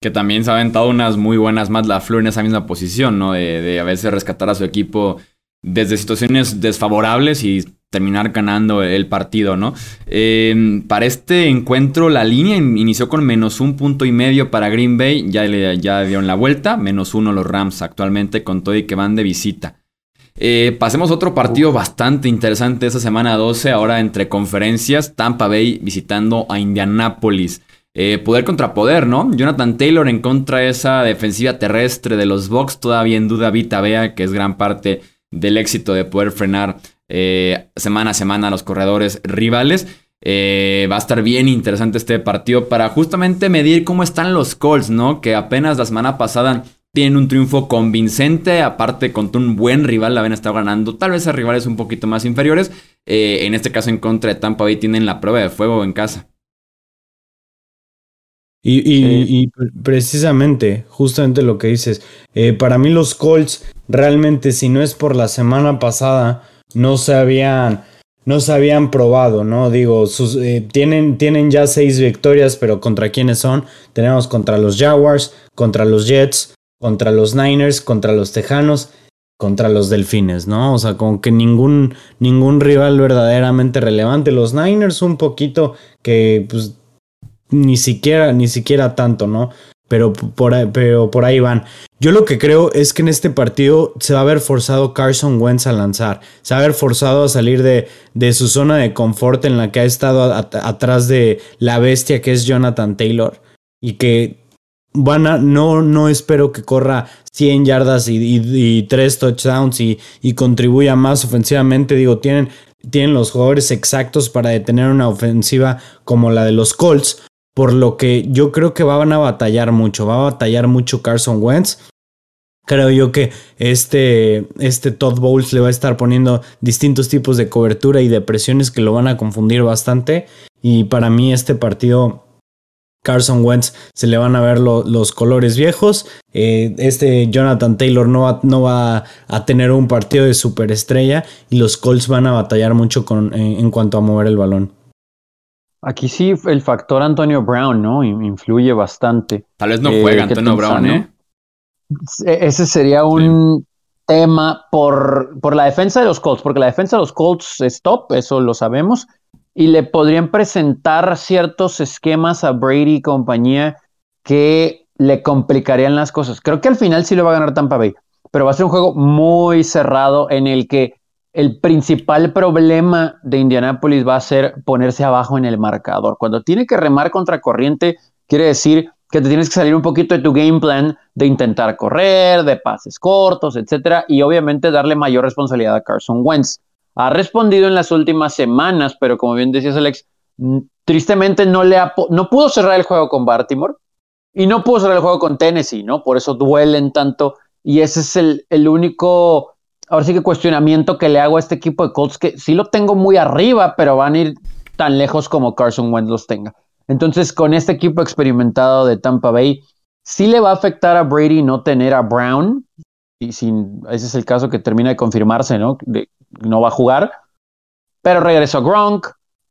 Que también se ha aventado unas muy buenas más la Flor en esa misma posición, ¿no? De, de a veces rescatar a su equipo desde situaciones desfavorables y terminar ganando el partido, ¿no? Em, para este encuentro la línea inició con menos un punto y medio para Green Bay, ya, le, ya dieron la vuelta, menos uno los Rams actualmente con todo y que van de visita. Eh, pasemos a otro partido bastante interesante esta semana 12, ahora entre conferencias, Tampa Bay visitando a Indianapolis. Eh, poder contra poder, ¿no? Jonathan Taylor en contra de esa defensiva terrestre de los Bucks, todavía en duda Vita Vea, que es gran parte del éxito de poder frenar eh, semana a semana a los corredores rivales. Eh, va a estar bien interesante este partido para justamente medir cómo están los Colts, ¿no? Que apenas la semana pasada tienen un triunfo convincente, aparte contra un buen rival, la habían estado ganando, tal vez a rivales un poquito más inferiores. Eh, en este caso en contra de Tampa Bay tienen la prueba de fuego en casa. Y, precisamente, justamente lo que dices, eh, para mí los Colts realmente si no es por la semana pasada, no se habían, no se habían probado, ¿no? Digo, sus, eh, tienen, tienen ya seis victorias, pero ¿contra quiénes son? Tenemos contra los Jaguars, contra los Jets, contra los Niners, contra los Tejanos, contra los Delfines, ¿no? O sea, como que ningún, ningún rival verdaderamente relevante. Los Niners un poquito que pues ni siquiera, ni siquiera tanto, ¿no? Pero por, pero por ahí van. Yo lo que creo es que en este partido se va a haber forzado Carson Wentz a lanzar. Se va a haber forzado a salir de, de su zona de confort en la que ha estado atrás de la bestia que es Jonathan Taylor. Y que van a, no, no espero que corra 100 yardas y, y, 3 touchdowns y, y, contribuya más ofensivamente. Digo, tienen, tienen los jugadores exactos para detener una ofensiva como la de los Colts. Por lo que yo creo que van a batallar mucho, va a batallar mucho Carson Wentz. Creo yo que este, este Todd Bowles le va a estar poniendo distintos tipos de cobertura y de presiones que lo van a confundir bastante. Y para mí este partido Carson Wentz se le van a ver los colores viejos. Eh, este Jonathan Taylor no va, no va, a tener un partido de superestrella y los Colts van a batallar mucho con, eh, en cuanto a mover el balón. Aquí sí el factor Antonio Brown, ¿no? Influye bastante. Tal vez no juega eh, Antonio Brown, ¿eh? E-, ese sería un tema por, por la defensa de los Colts, porque la defensa de los Colts es top, eso lo sabemos, y le podrían presentar ciertos esquemas a Brady y compañía que le complicarían las cosas. Creo que al final sí lo va a ganar Tampa Bay, pero va a ser un juego muy cerrado en el que el principal problema de Indianapolis va a ser ponerse abajo en el marcador. Cuando tiene que remar contra corriente, quiere decir que te tienes que salir un poquito de tu game plan de intentar correr, de pases cortos, etcétera, y obviamente darle mayor responsabilidad a Carson Wentz. Ha respondido en las últimas semanas, pero como bien decías, Alex, mm, tristemente no, le no pudo cerrar el juego con Baltimore y no pudo cerrar el juego con Tennessee, ¿no? Por eso duelen tanto. Y ese es el, el único ahora sí que cuestionamiento que le hago a este equipo de Colts, que sí lo tengo muy arriba, pero van a ir tan lejos como Carson Wentz los tenga. Entonces, con este equipo experimentado de Tampa Bay, sí le va a afectar a Brady no tener a Brown, y sin, ese es el caso que termina de confirmarse, ¿no? no va a jugar, pero regresó Gronk,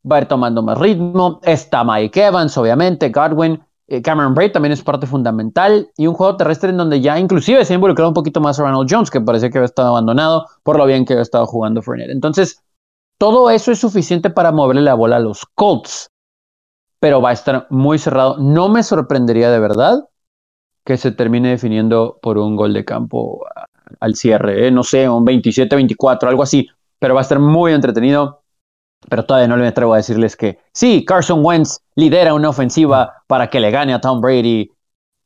va a ir tomando más ritmo, está Mike Evans, obviamente, Godwin, eh, Cameron Braid también es parte fundamental y un juego terrestre en donde ya inclusive se ha involucrado un poquito más a Ronald Jones, que parecía que había estado abandonado por lo bien que había estado jugando Fournette. Entonces, todo eso es suficiente para moverle la bola a los Colts, pero va a estar muy cerrado. No me sorprendería de verdad que se termine definiendo por un gol de campo al cierre, ¿eh? no sé, un 27-24, algo así, pero va a estar muy entretenido pero todavía no me atrevo a decirles que sí, Carson Wentz lidera una ofensiva para que le gane a Tom Brady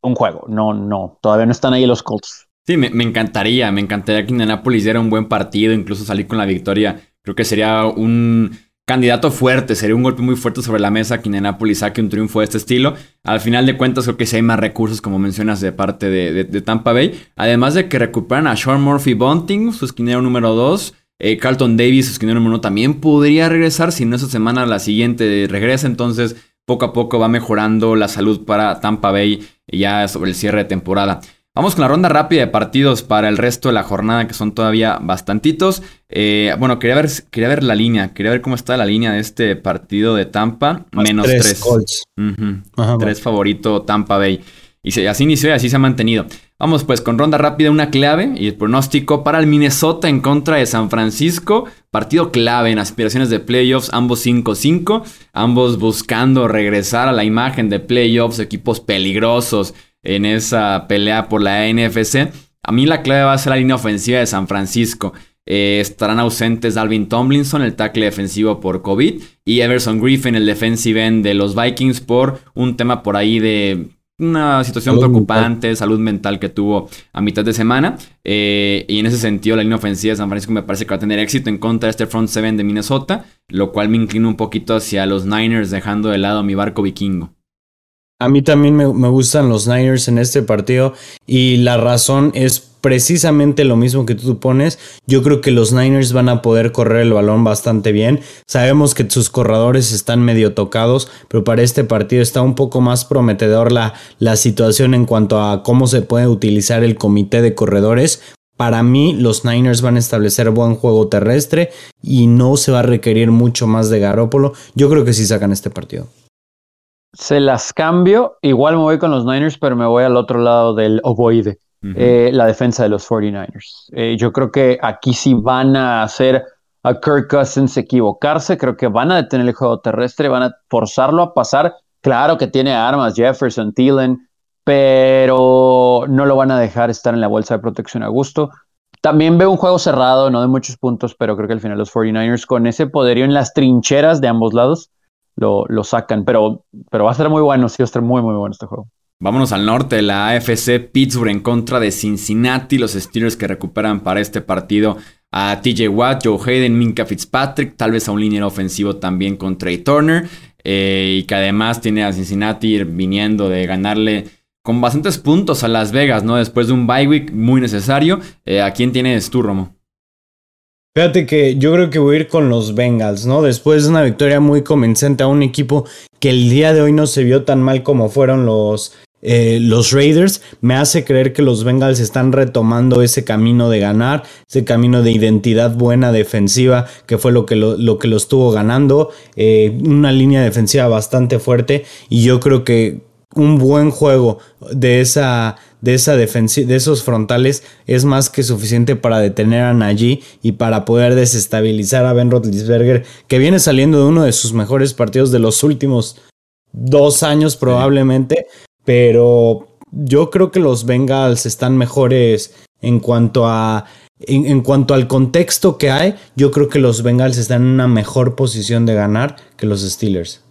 un juego. No, no, todavía no están ahí los Colts. Sí, me, encantaría, me encantaría que Indianapolis diera un buen partido, incluso salir con la victoria. Creo que sería un candidato fuerte, sería un golpe muy fuerte sobre la mesa que Indianapolis saque un triunfo de este estilo. Al final de cuentas, creo que sí hay más recursos, como mencionas, de parte de, Tampa Bay. Además de que recuperan a Sean Murphy Bunting, su esquinero número 2. Eh, Carlton Davis, esquinero número uno, también podría regresar. Si no esa semana, la siguiente regresa. Entonces, poco a poco va mejorando la salud para Tampa Bay ya sobre el cierre de temporada. Vamos con la ronda rápida de partidos para el resto de la jornada, que son todavía bastantitos. Eh, bueno, quería ver, quería ver la línea, quería ver cómo está la línea de este partido de Tampa. menos tres. tres favorito Tampa Bay. Y así inició y así se ha mantenido. Vamos pues con ronda rápida, una clave y el pronóstico para el Minnesota en contra de San Francisco. Partido clave en aspiraciones de playoffs, ambos 5-5, ambos buscando regresar a la imagen de playoffs, equipos peligrosos en esa pelea por la NFC. A mí la clave va a ser la línea ofensiva de San Francisco. Eh, estarán ausentes Alvin Tomlinson, el tackle defensivo por COVID, y Everson Griffin, el defensive end de los Vikings, por un tema por ahí de una situación preocupante, salud mental que tuvo a mitad de semana. Eh, y en ese sentido, la línea ofensiva de San Francisco me parece que va a tener éxito en contra de este front seven de Minnesota, lo cual me inclina un poquito hacia los Niners, dejando de lado mi barco vikingo. A mí también me, gustan los Niners en este partido y la razón es precisamente lo mismo que tú pones. Yo creo que los Niners van a poder correr el balón bastante bien. Sabemos que sus corredores están medio tocados, pero para este partido está un poco más prometedor la, la situación en cuanto a cómo se puede utilizar el comité de corredores. Para mí, los Niners van a establecer buen juego terrestre y no se va a requerir mucho más de Garópolo. Yo creo que sí sacan este partido se las cambio. Igual me voy con los Niners, pero me voy al otro lado del ovoide, eh, la defensa de los 49ers. Eh, yo creo que aquí sí van a hacer a Kirk Cousins equivocarse. Creo que van a detener el juego terrestre, van a forzarlo a pasar. Claro que tiene armas, Jefferson, Thielen, pero no lo van a dejar estar en la bolsa de protección a gusto. También veo un juego cerrado, no de muchos puntos, pero creo que al final los 49ers con ese poderío en las trincheras de ambos lados lo, sacan. Pero, pero va a ser muy bueno, sí, va a ser muy, muy bueno este juego. Vámonos al norte, la AFC Pittsburgh en contra de Cincinnati, los Steelers que recuperan para este partido a TJ Watt, Joe Hayden, Minka Fitzpatrick, tal vez a un línea ofensivo también con Trey Turner, eh, y que además tiene a Cincinnati viniendo de ganarle con bastantes puntos a Las Vegas, ¿no? Después de un bye week muy necesario. Eh, ¿A quién tienes tú, Romo? Fíjate que yo creo que voy a ir con los Bengals, ¿no? Después de una victoria muy convincente a un equipo que el día de hoy no se vio tan mal como fueron los, eh, los Raiders, me hace creer que los Bengals están retomando ese camino de ganar, ese camino de identidad buena defensiva, que fue lo que lo, lo que estuvo ganando, eh, una línea defensiva bastante fuerte y yo creo que un buen juego de esa de esa de esos frontales es más que suficiente para detener a Najee y para poder desestabilizar a Ben Roethlisberger, que viene saliendo de uno de sus mejores partidos de los últimos dos años probablemente, pero yo creo que los Bengals están mejores en cuanto a en, cuanto al contexto que hay, yo creo que los Bengals están en una mejor posición de ganar que los Steelers.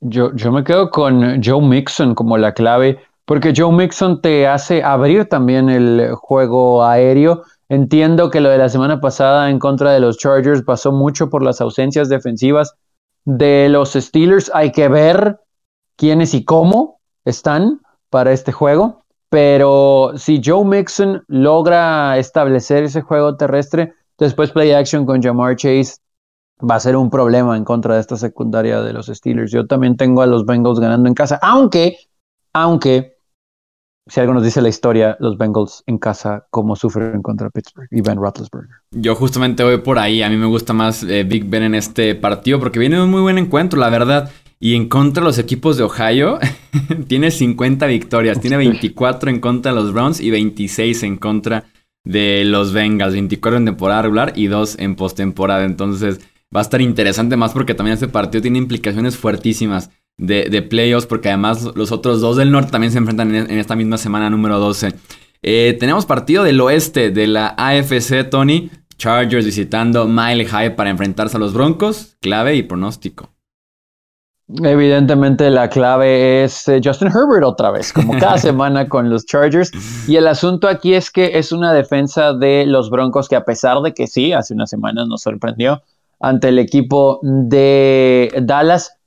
Yo, yo me quedo con Joe Mixon como la clave porque Joe Mixon te hace abrir también el juego aéreo. Entiendo que lo de la semana pasada en contra de los Chargers pasó mucho por las ausencias defensivas de los Steelers. Hay que ver quiénes y cómo están para este juego. Pero si Joe Mixon logra establecer ese juego terrestre, después play action con Jamar Chase va a ser un problema en contra de esta secundaria de los Steelers. Yo también tengo a los Bengals ganando en casa, aunque, aunque si algo nos dice la historia, los Bengals en casa, cómo sufren contra Pittsburgh y Ben Roethlisberger. Yo justamente voy por ahí. A mí me gusta más eh, Big Ben en este partido porque viene un muy buen encuentro, la verdad. Y en contra de los equipos de Ohio, tiene 50 victorias. Tiene 24 en contra de los Browns y 26 en contra de los Bengals. 24 en temporada regular y 2 en postemporada. Entonces va a estar interesante más porque también este partido tiene implicaciones fuertísimas de, playoffs, porque además los otros dos del norte también se enfrentan en, esta misma semana número 12. Eh, tenemos partido del oeste de la AFC, Tony. Chargers visitando Mile High para enfrentarse a los Broncos. Clave y pronóstico. Evidentemente la clave es eh, Justin Herbert otra vez, como cada semana con los Chargers. Y el asunto aquí es que es una defensa de los Broncos que a pesar de que sí, hace unas semanas nos sorprendió ante el equipo de Dallas,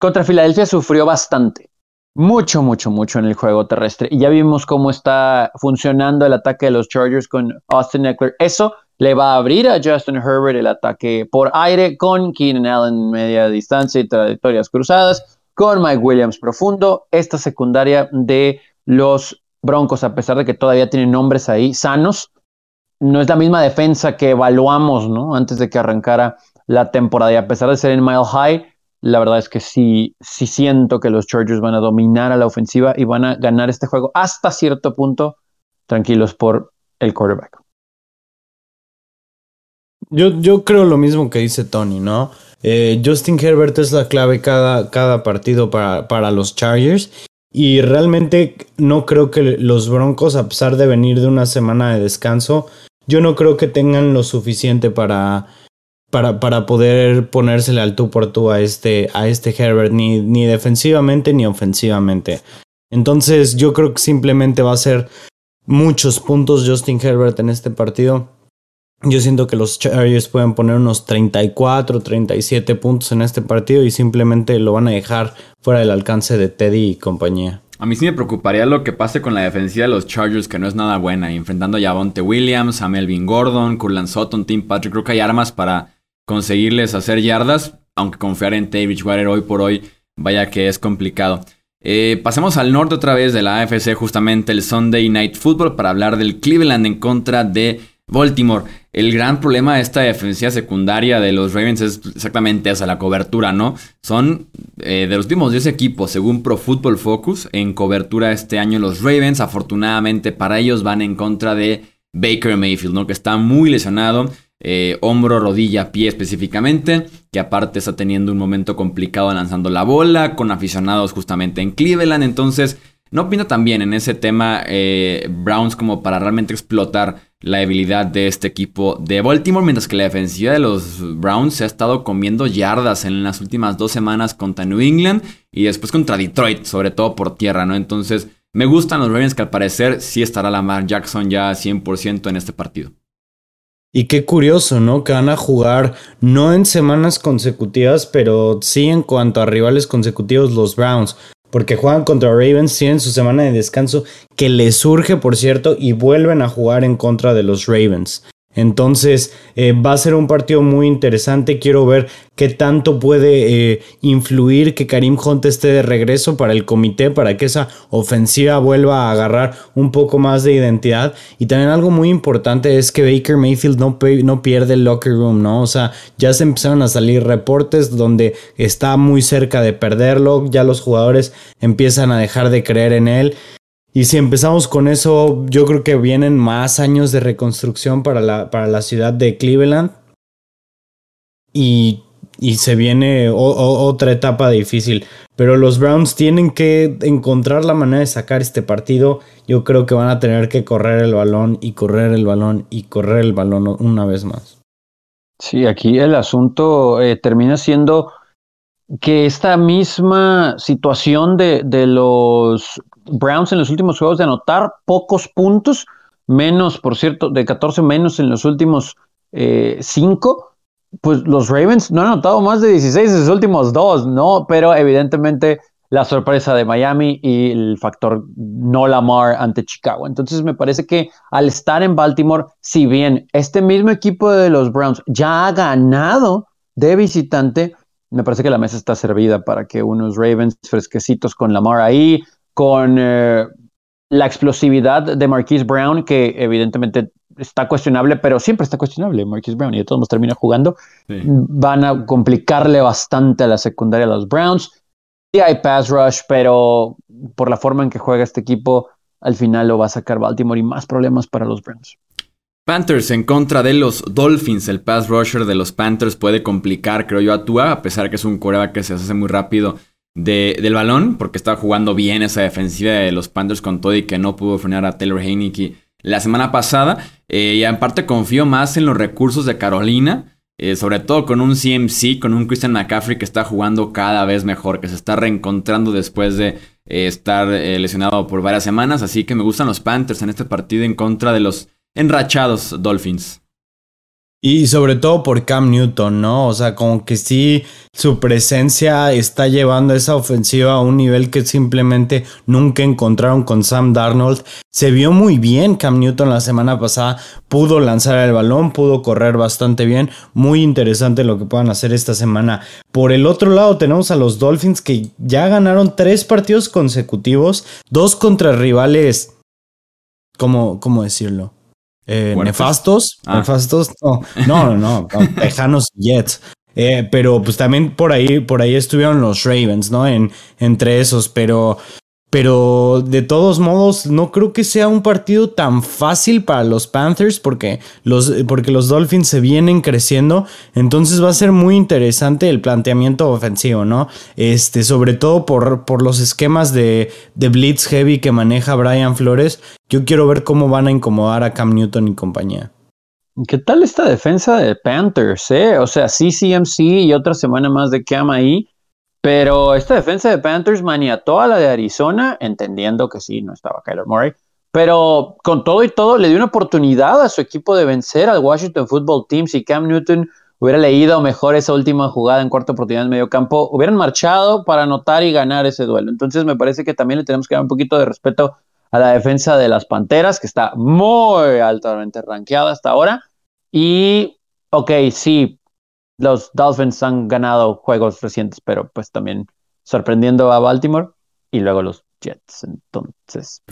contra Filadelfia sufrió bastante. Mucho, mucho, mucho en el juego terrestre. Y ya vimos cómo está funcionando el ataque de los Chargers con Austin Eckler. Eso le va a abrir a Justin Herbert el ataque por aire con Keenan Allen media distancia y trayectorias cruzadas, con Mike Williams profundo. Esta secundaria de los Broncos, a pesar de que todavía tienen nombres ahí sanos, no es la misma defensa que evaluamos ¿no? antes de que arrancara la temporada. Y a pesar de ser en Mile High, la verdad es que sí, sí siento que los Chargers van a dominar a la ofensiva y van a ganar este juego hasta cierto punto, tranquilos por el quarterback. Yo, yo creo lo mismo que dice Tony, ¿no? Eh, Justin Herbert es la clave cada, cada partido para, para los Chargers. Y realmente no creo que los Broncos, a pesar de venir de una semana de descanso, yo no creo que tengan lo suficiente para, para, para poder ponérsele al tú por tú a este, a este Herbert, ni, ni defensivamente ni ofensivamente. Entonces yo creo que simplemente va a ser muchos puntos Justin Herbert en este partido. Yo siento que los Chargers pueden poner unos 34, 37 puntos en este partido y simplemente lo van a dejar fuera del alcance de Teddy y compañía. A mí sí me preocuparía lo que pase con la defensiva de los Chargers, que no es nada buena, enfrentando a Javonte Williams, a Melvin Gordon, Curlan Sutton, Tim Patrick. Creo que hay armas para conseguirles hacer yardas, aunque confiar en Tay Bridgewater hoy por hoy, vaya que es complicado. Eh, pasemos al norte otra vez de la AFC, justamente el Sunday Night Football, para hablar del Cleveland en contra de Baltimore. El gran problema de esta defensiva secundaria de los Ravens es exactamente esa, la cobertura, ¿no? Son eh, de los últimos 10 equipos, según Pro Football Focus, en cobertura este año los Ravens. Afortunadamente para ellos van en contra de Baker Mayfield, ¿no? Que está muy lesionado. Eh, hombro, rodilla, pie específicamente, que aparte está teniendo un momento complicado lanzando la bola, con aficionados justamente en Cleveland, entonces no pinta tan bien en ese tema eh, Browns como para realmente explotar la debilidad de este equipo de Baltimore, mientras que la defensiva de los Browns se ha estado comiendo yardas en las últimas dos semanas contra New England y después contra Detroit, sobre todo por tierra, ¿no? Entonces, me gustan los Ravens que al parecer sí estará Lamar Jackson ya 100% en este partido. Y qué curioso, ¿no? Que van a jugar no en semanas consecutivas, pero sí en cuanto a rivales consecutivos los Browns porque juegan contra Ravens, tienen su semana de descanso que les surge, por cierto, y vuelven a jugar en contra de los Ravens. Entonces eh, va a ser un partido muy interesante. Quiero ver qué tanto puede eh, influir que Karim Hunt esté de regreso para el comité, para que esa ofensiva vuelva a agarrar un poco más de identidad. Y también algo muy importante es que Baker Mayfield no, no pierde el locker room, ¿no? O sea, ya se empezaron a salir reportes donde está muy cerca de perderlo, ya los jugadores empiezan a dejar de creer en él. Y si empezamos con eso, yo creo que vienen más años de reconstrucción para la, para la ciudad de Cleveland. Y, y se viene otra etapa difícil. Pero los Browns tienen que encontrar la manera de sacar este partido. Yo creo que van a tener que correr el balón y correr el balón y correr el balón una vez más. Sí, aquí el asunto eh, termina siendo que esta misma situación de, de los Browns en los últimos juegos de anotar pocos puntos, menos, por cierto, de 14 menos en los últimos 5, eh, pues los Ravens no han anotado más de 16 en los últimos dos, ¿no? Pero evidentemente la sorpresa de Miami y el factor no Lamar ante Chicago. Entonces me parece que al estar en Baltimore, si bien este mismo equipo de los Browns ya ha ganado de visitante, me parece que la mesa está servida para que unos Ravens fresquecitos con Lamar ahí, con eh, la explosividad de Marquise Brown, que evidentemente está cuestionable, pero siempre está cuestionable Marquise Brown y de todos modos termina jugando, van a complicarle bastante a la secundaria a los Browns. Sí hay pass rush, pero por la forma en que juega este equipo, al final lo va a sacar Baltimore y más problemas para los Browns. Panthers en contra de los Dolphins. El pass rusher de los Panthers puede complicar, creo yo, a Tua, a pesar que es un coreback que se hace muy rápido del balón, porque estaba jugando bien esa defensiva de los Panthers con todo y que no pudo frenar a Taylor Heineke la semana pasada. Eh, y en parte confío más en los recursos de Carolina, eh, sobre todo con un CMC, con un Christian McCaffrey que está jugando cada vez mejor, que se está reencontrando después de eh, estar lesionado por varias semanas. Así que me gustan los Panthers en este partido en contra de los enrachados Dolphins. Y sobre todo por Cam Newton, ¿no? O sea, como que sí, su presencia está llevando esa ofensiva a un nivel que simplemente nunca encontraron con Sam Darnold. Se vio muy bien Cam Newton la semana pasada, pudo lanzar el balón, pudo correr bastante bien. Muy interesante lo que puedan hacer esta semana. Por el otro lado tenemos a los Dolphins que ya ganaron tres partidos consecutivos, dos contra rivales, ¿cómo, cómo decirlo? Eh, nefastos, ah. nefastos, no, no, no, lejanos Jets. Eh, pero pues también por ahí, por ahí estuvieron los Ravens, ¿no? En, entre esos, pero pero de todos modos, no creo que sea un partido tan fácil para los Panthers porque los, porque los Dolphins se vienen creciendo. Entonces va a ser muy interesante el planteamiento ofensivo, ¿no? Este, sobre todo por, por los esquemas de, de Blitz Heavy que maneja Brian Flores. Yo quiero ver cómo van a incomodar a Cam Newton y compañía. ¿Qué tal esta defensa de Panthers? Eh? O sea, CCMC y otra semana más de Cam ahí Pero esta defensa de Panthers maniató a la de Arizona, entendiendo que sí, no estaba Kyler Murray. Pero con todo y todo, le dio una oportunidad a su equipo de vencer al Washington Football Team. Si Cam Newton hubiera leído mejor esa última jugada en cuarta oportunidad en medio campo, hubieran marchado para anotar y ganar ese duelo. Entonces me parece que también le tenemos que dar un poquito de respeto a la defensa de las Panteras, que está muy altamente rankeada hasta ahora. Y, ok, sí, los Dolphins han ganado juegos recientes, pero pues también sorprendiendo a Baltimore y luego los Jets. Entonces,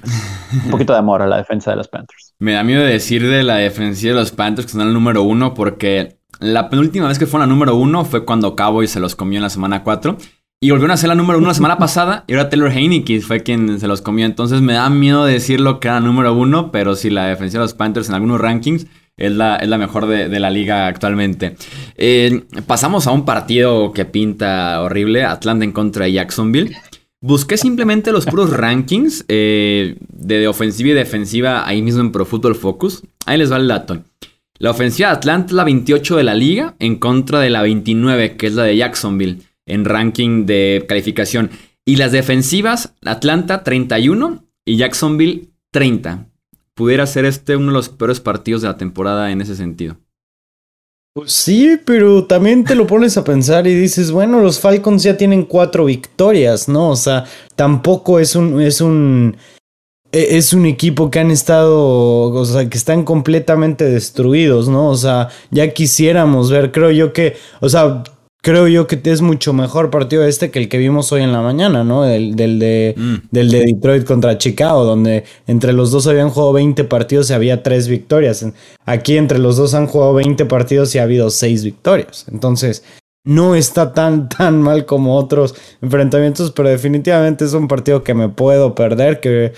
un poquito de amor a la defensa de los Panthers. Me da miedo decir de la defensiva de los Panthers que son el número uno porque la penúltima vez que fue la número uno fue cuando Cowboys se los comió en la semana 4. Y volvieron a ser la número uno la semana pasada. Y ahora Taylor Heineke fue quien se los comió. Entonces me da miedo decirlo que era número uno. Pero si la defensiva de los Panthers en algunos rankings es la, es la mejor de, la liga actualmente. Eh, pasamos a un partido que pinta horrible. Atlanta en contra de Jacksonville. Busqué simplemente los puros rankings eh, de ofensiva y defensiva ahí mismo en Pro Football Focus. Ahí les va el dato. La ofensiva de Atlanta es la 28 de la liga en contra de la 29, que es la de Jacksonville, en ranking de calificación. Y las defensivas, Atlanta 31 y Jacksonville 30. Pudiera ser este uno de los peores partidos de la temporada en ese sentido. Pues sí, pero también te lo pones a pensar y dices, bueno, los Falcons ya tienen cuatro victorias, ¿no? O sea, tampoco es un, es un, e, es un equipo que han estado, o sea, que están completamente destruidos, ¿no? O sea, ya quisiéramos ver, creo yo que, o sea, creo yo que es mucho mejor partido este que el que vimos hoy en la mañana, ¿no? Del, del, de, mm. del de Detroit contra Chicago, donde entre los dos habían jugado 20 partidos y había 3 victorias. Aquí entre los dos han jugado 20 partidos y ha habido 6 victorias. Entonces, no está tan, tan mal como otros enfrentamientos, pero definitivamente es un partido que me puedo perder, que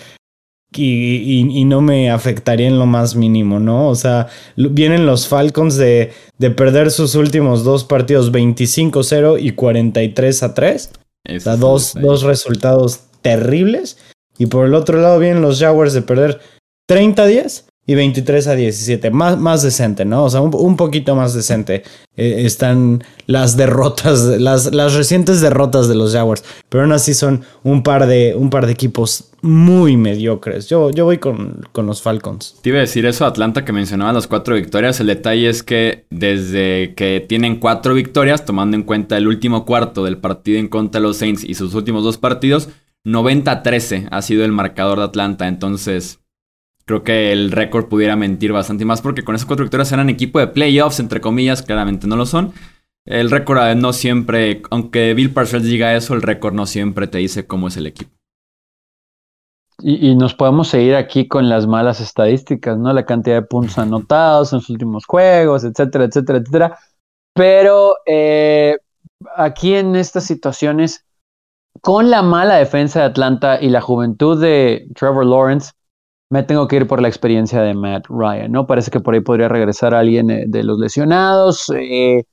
y, no me afectaría en lo más mínimo, ¿no? O sea, vienen los Falcons de, de perder sus últimos dos partidos 25-0 y 43-3. O sea, dos, dos resultados terribles. Y por el otro lado vienen los Jaguars de perder 30-10 y 23 a 17. Más, más decente, ¿no? O sea, un, poquito más decente. Eh, están las derrotas, las, las recientes derrotas de los Jaguars. Pero aún así son un par de, un par de equipos muy mediocres. Yo, yo voy con, con los Falcons. Te iba a decir eso, Atlanta, que mencionaba las cuatro victorias. El detalle es que desde que tienen cuatro victorias, tomando en cuenta el último cuarto del partido en contra de los Saints y sus últimos dos partidos, 90-13 ha sido el marcador de Atlanta. Entonces, creo que el récord pudiera mentir bastante más porque con esas cuatro victorias eran equipo de playoffs, entre comillas, claramente no lo son. El récord eh, no siempre, aunque Bill Parcells diga eso, el récord no siempre te dice cómo es el equipo. Y, nos podemos seguir aquí con las malas estadísticas, ¿no? La cantidad de puntos anotados en los últimos juegos, etcétera, etcétera, etcétera. Pero eh, aquí en estas situaciones, con la mala defensa de Atlanta y la juventud de Trevor Lawrence, me tengo que ir por la experiencia de Matt Ryan, ¿no? Parece que por ahí podría regresar alguien eh, de los lesionados. Eh,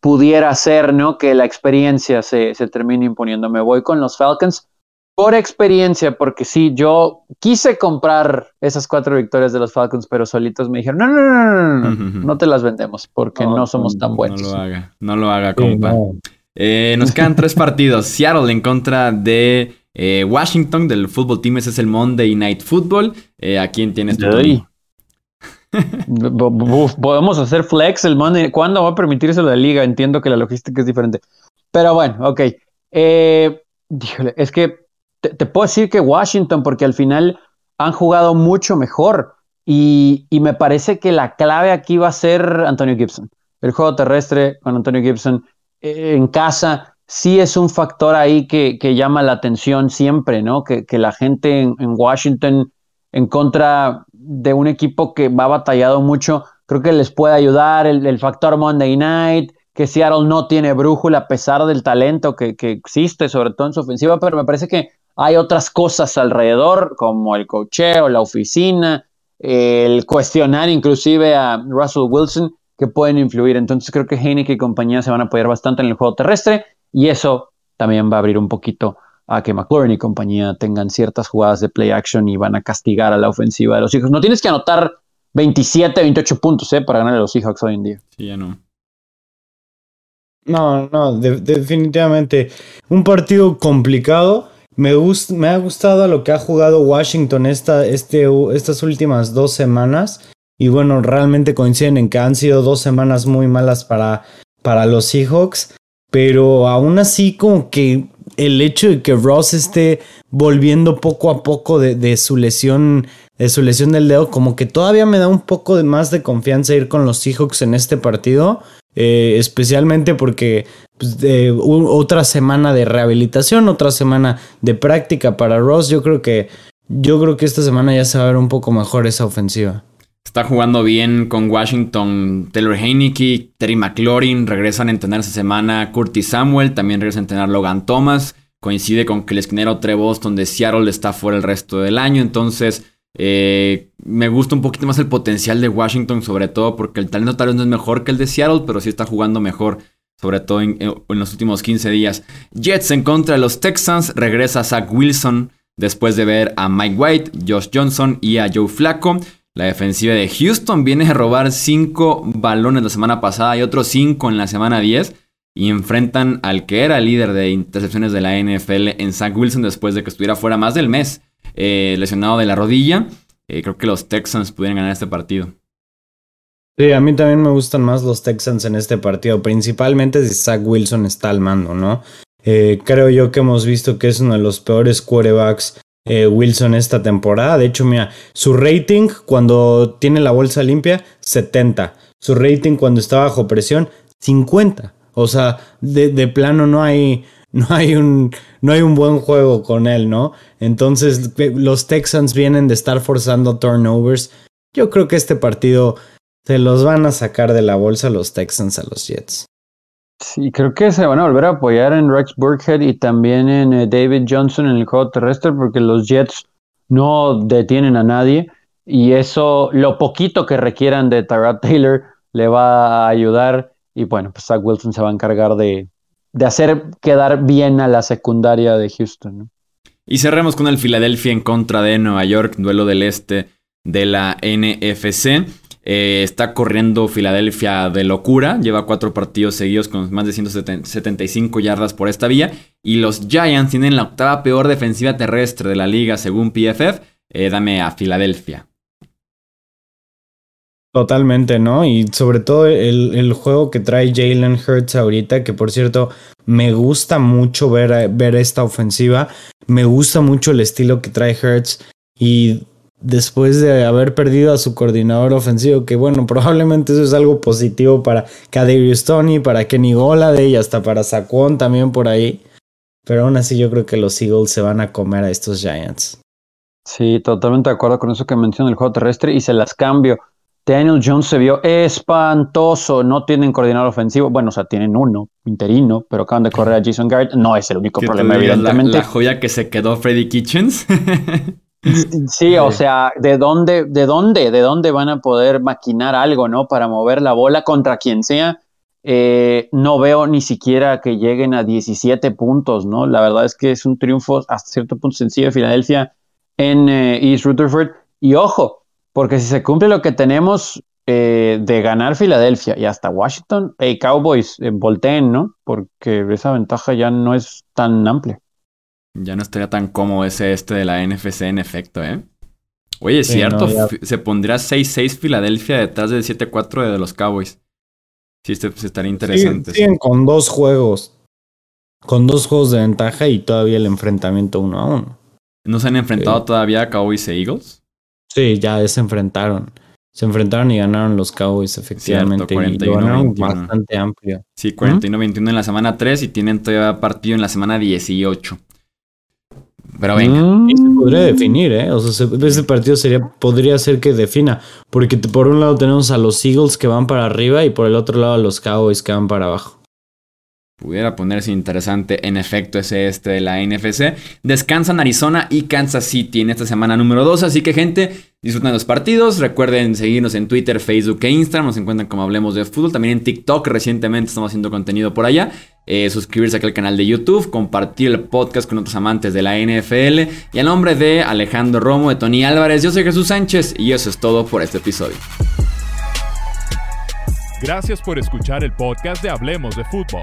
pudiera ser, ¿no? Que la experiencia se, se termine imponiendo. Me voy con los Falcons por experiencia, porque sí, yo quise comprar esas cuatro victorias de los Falcons, pero solitos me dijeron, no, no, no, no, no, no te las vendemos porque no, somos tan buenos. No lo haga, no lo haga, compa. Eh, nos quedan tres partidos. Seattle en contra de eh, Washington del fútbol team, ese es el Monday Night Football. Eh, ¿A quién tienes tu Podemos hacer flex el Monday. ¿Cuándo va a permitir eso la liga? Entiendo que la logística es diferente. Pero bueno, ok. Eh, es que te, puedo decir que Washington, porque al final han jugado mucho mejor. Y, y, me parece que la clave aquí va a ser Antonio Gibson. El juego terrestre con Antonio Gibson en casa sí es un factor ahí que, llama la atención siempre, ¿no? Que, la gente en, Washington en contra de un equipo que va batallado mucho, creo que les puede ayudar el, factor Monday Night, que Seattle no tiene brújula a pesar del talento que, existe, sobre todo en su ofensiva, pero me parece que hay otras cosas alrededor, como el cocheo, la oficina, el cuestionar inclusive a Russell Wilson, que pueden influir. Entonces creo que Heineken y compañía se van a apoyar bastante en el juego terrestre. Y eso también va a abrir un poquito a que McLaurin y compañía tengan ciertas jugadas de play action y van a castigar a la ofensiva de los hijos. No tienes que anotar 27, 28 puntos ¿eh? para ganar a los Seahawks hoy en día. Sí, ya no. No, no, definitivamente. Un partido complicado. Me, me ha gustado lo que ha jugado Washington esta, este, estas últimas dos semanas. Y bueno, realmente coinciden en que han sido dos semanas muy malas para, para los Seahawks. Pero aún así, como que el hecho de que Ross esté volviendo poco a poco de, su lesión, de su lesión del dedo, como que todavía me da un poco de más de confianza ir con los Seahawks en este partido. Eh, especialmente porque pues, otra semana de rehabilitación, otra semana de práctica para Ross. Yo creo que yo creo que esta semana ya se va a ver un poco mejor esa ofensiva. Está jugando bien con Washington Taylor Heineke, Terry McLaurin, regresan a entrenar esta semana Curtis Samuel, también regresa a entrenar Logan Thomas. Coincide con que el esquinero Trey Boston de Seattle está fuera el resto del año, entonces eh, me gusta un poquito más el potencial de Washington, sobre todo porque el talento tal no es mejor que el de Seattle, pero sí está jugando mejor, sobre todo en, en los últimos 15 días. Jets en contra de los Texans, regresa Zach Wilson después de ver a Mike White, Josh Johnson y a Joe Flacco. La defensiva de Houston viene a robar 5 balones la semana pasada y otros 5 en la semana 10. Y enfrentan al que era líder de intercepciones de la NFL en Zach Wilson después de que estuviera fuera más del mes, eh, lesionado de la rodilla. Eh, creo que los Texans pudieran ganar este partido. Sí, a mí también me gustan más los Texans en este partido, principalmente si Zach Wilson está al mando, ¿no? Eh, creo yo que hemos visto que es uno de los peores quarterbacks eh, Wilson esta temporada. De hecho, mira, su rating cuando tiene la bolsa limpia, 70. Su rating cuando está bajo presión, 50. O sea, de, plano no hay, no hay, un, no hay un buen juego con él, ¿no? Entonces, los Texans vienen de estar forzando turnovers. Yo creo que este partido se los van a sacar de la bolsa los Texans a los Jets. Sí, creo que se van a volver a apoyar en Rex Burkhead y también en eh, David Johnson en el juego terrestre porque los Jets no detienen a nadie y eso, lo poquito que requieran de Tyrod Taylor le va a ayudar y bueno, pues Zach Wilson se va a encargar de, de hacer quedar bien a la secundaria de Houston. Y cerremos con el Philadelphia en contra de Nueva York, duelo del este de la NFC. Eh, está corriendo Filadelfia de locura. Lleva cuatro partidos seguidos con más de 175 yardas por esta vía. Y los Giants tienen la octava peor defensiva terrestre de la liga según PFF. Eh, dame a Filadelfia. Totalmente, ¿no? Y sobre todo el, juego que trae Jalen Hurts ahorita, que por cierto me gusta mucho ver, ver esta ofensiva, me gusta mucho el estilo que trae Hurts y después de haber perdido a su coordinador ofensivo, que bueno, probablemente eso es algo positivo para Kadarius Tony, para Kenny Golade y hasta para Saquon también por ahí. Pero aún así yo creo que los Eagles se van a comer a estos Giants. Sí, totalmente de acuerdo con eso que menciona el juego terrestre y se las cambio. Daniel Jones se vio espantoso, no tienen coordinador ofensivo, bueno, o sea, tienen uno, interino, pero acaban de correr a Jason Garrett, no es el único problema, evidentemente. La, la joya que se quedó Freddy Kitchens. Sí, o sea, ¿de dónde, de dónde, de dónde van a poder maquinar algo, ¿no? Para mover la bola contra quien sea. Eh, no veo ni siquiera que lleguen a 17 puntos, ¿no? La verdad es que es un triunfo hasta cierto punto sencillo de Filadelfia en eh, East Rutherford. Y ojo, porque si se cumple lo que tenemos eh, de ganar Filadelfia y hasta Washington, hey, Cowboys, volteen, ¿no? Porque esa ventaja ya no es tan amplia. Ya no estaría tan cómodo ese este de la NFC en efecto, ¿eh? Oye, es cierto, se pondría 6-6 Filadelfia detrás del 7-4 de los Cowboys. Sí, este, pues, estaría interesante. Sí, con dos juegos. Con dos juegos de ventaja y todavía el enfrentamiento uno a uno. ¿No se han enfrentado todavía Cowboys e Eagles? Sí, ya se enfrentaron. Se enfrentaron y ganaron los Cowboys, efectivamente. Cierto, 41, y bastante amplio. Sí, 41-21 ¿Mm? en la semana 3 y tienen todavía partido en la semana 18. Pero venga. Y se podría definir, ¿eh? O sea, ese partido sería, podría ser que defina. Porque por un lado tenemos a los Eagles que van para arriba y por el otro lado a los Cowboys que van para abajo. Pudiera ponerse interesante en efecto ese este de la NFC. Descansan Arizona y Kansas City en esta semana número 2. Así que gente, disfruten los partidos. Recuerden seguirnos en Twitter, Facebook e Instagram. Nos encuentran como Hablemos de Fútbol. También en TikTok recientemente estamos haciendo contenido por allá. Eh, suscribirse aquí al canal de YouTube. Compartir el podcast con otros amantes de la NFL. Y al nombre de Alejandro Romo, de Tony Álvarez, yo soy Jesús Sánchez. Y eso es todo por este episodio. Gracias por escuchar el podcast de Hablemos de Fútbol.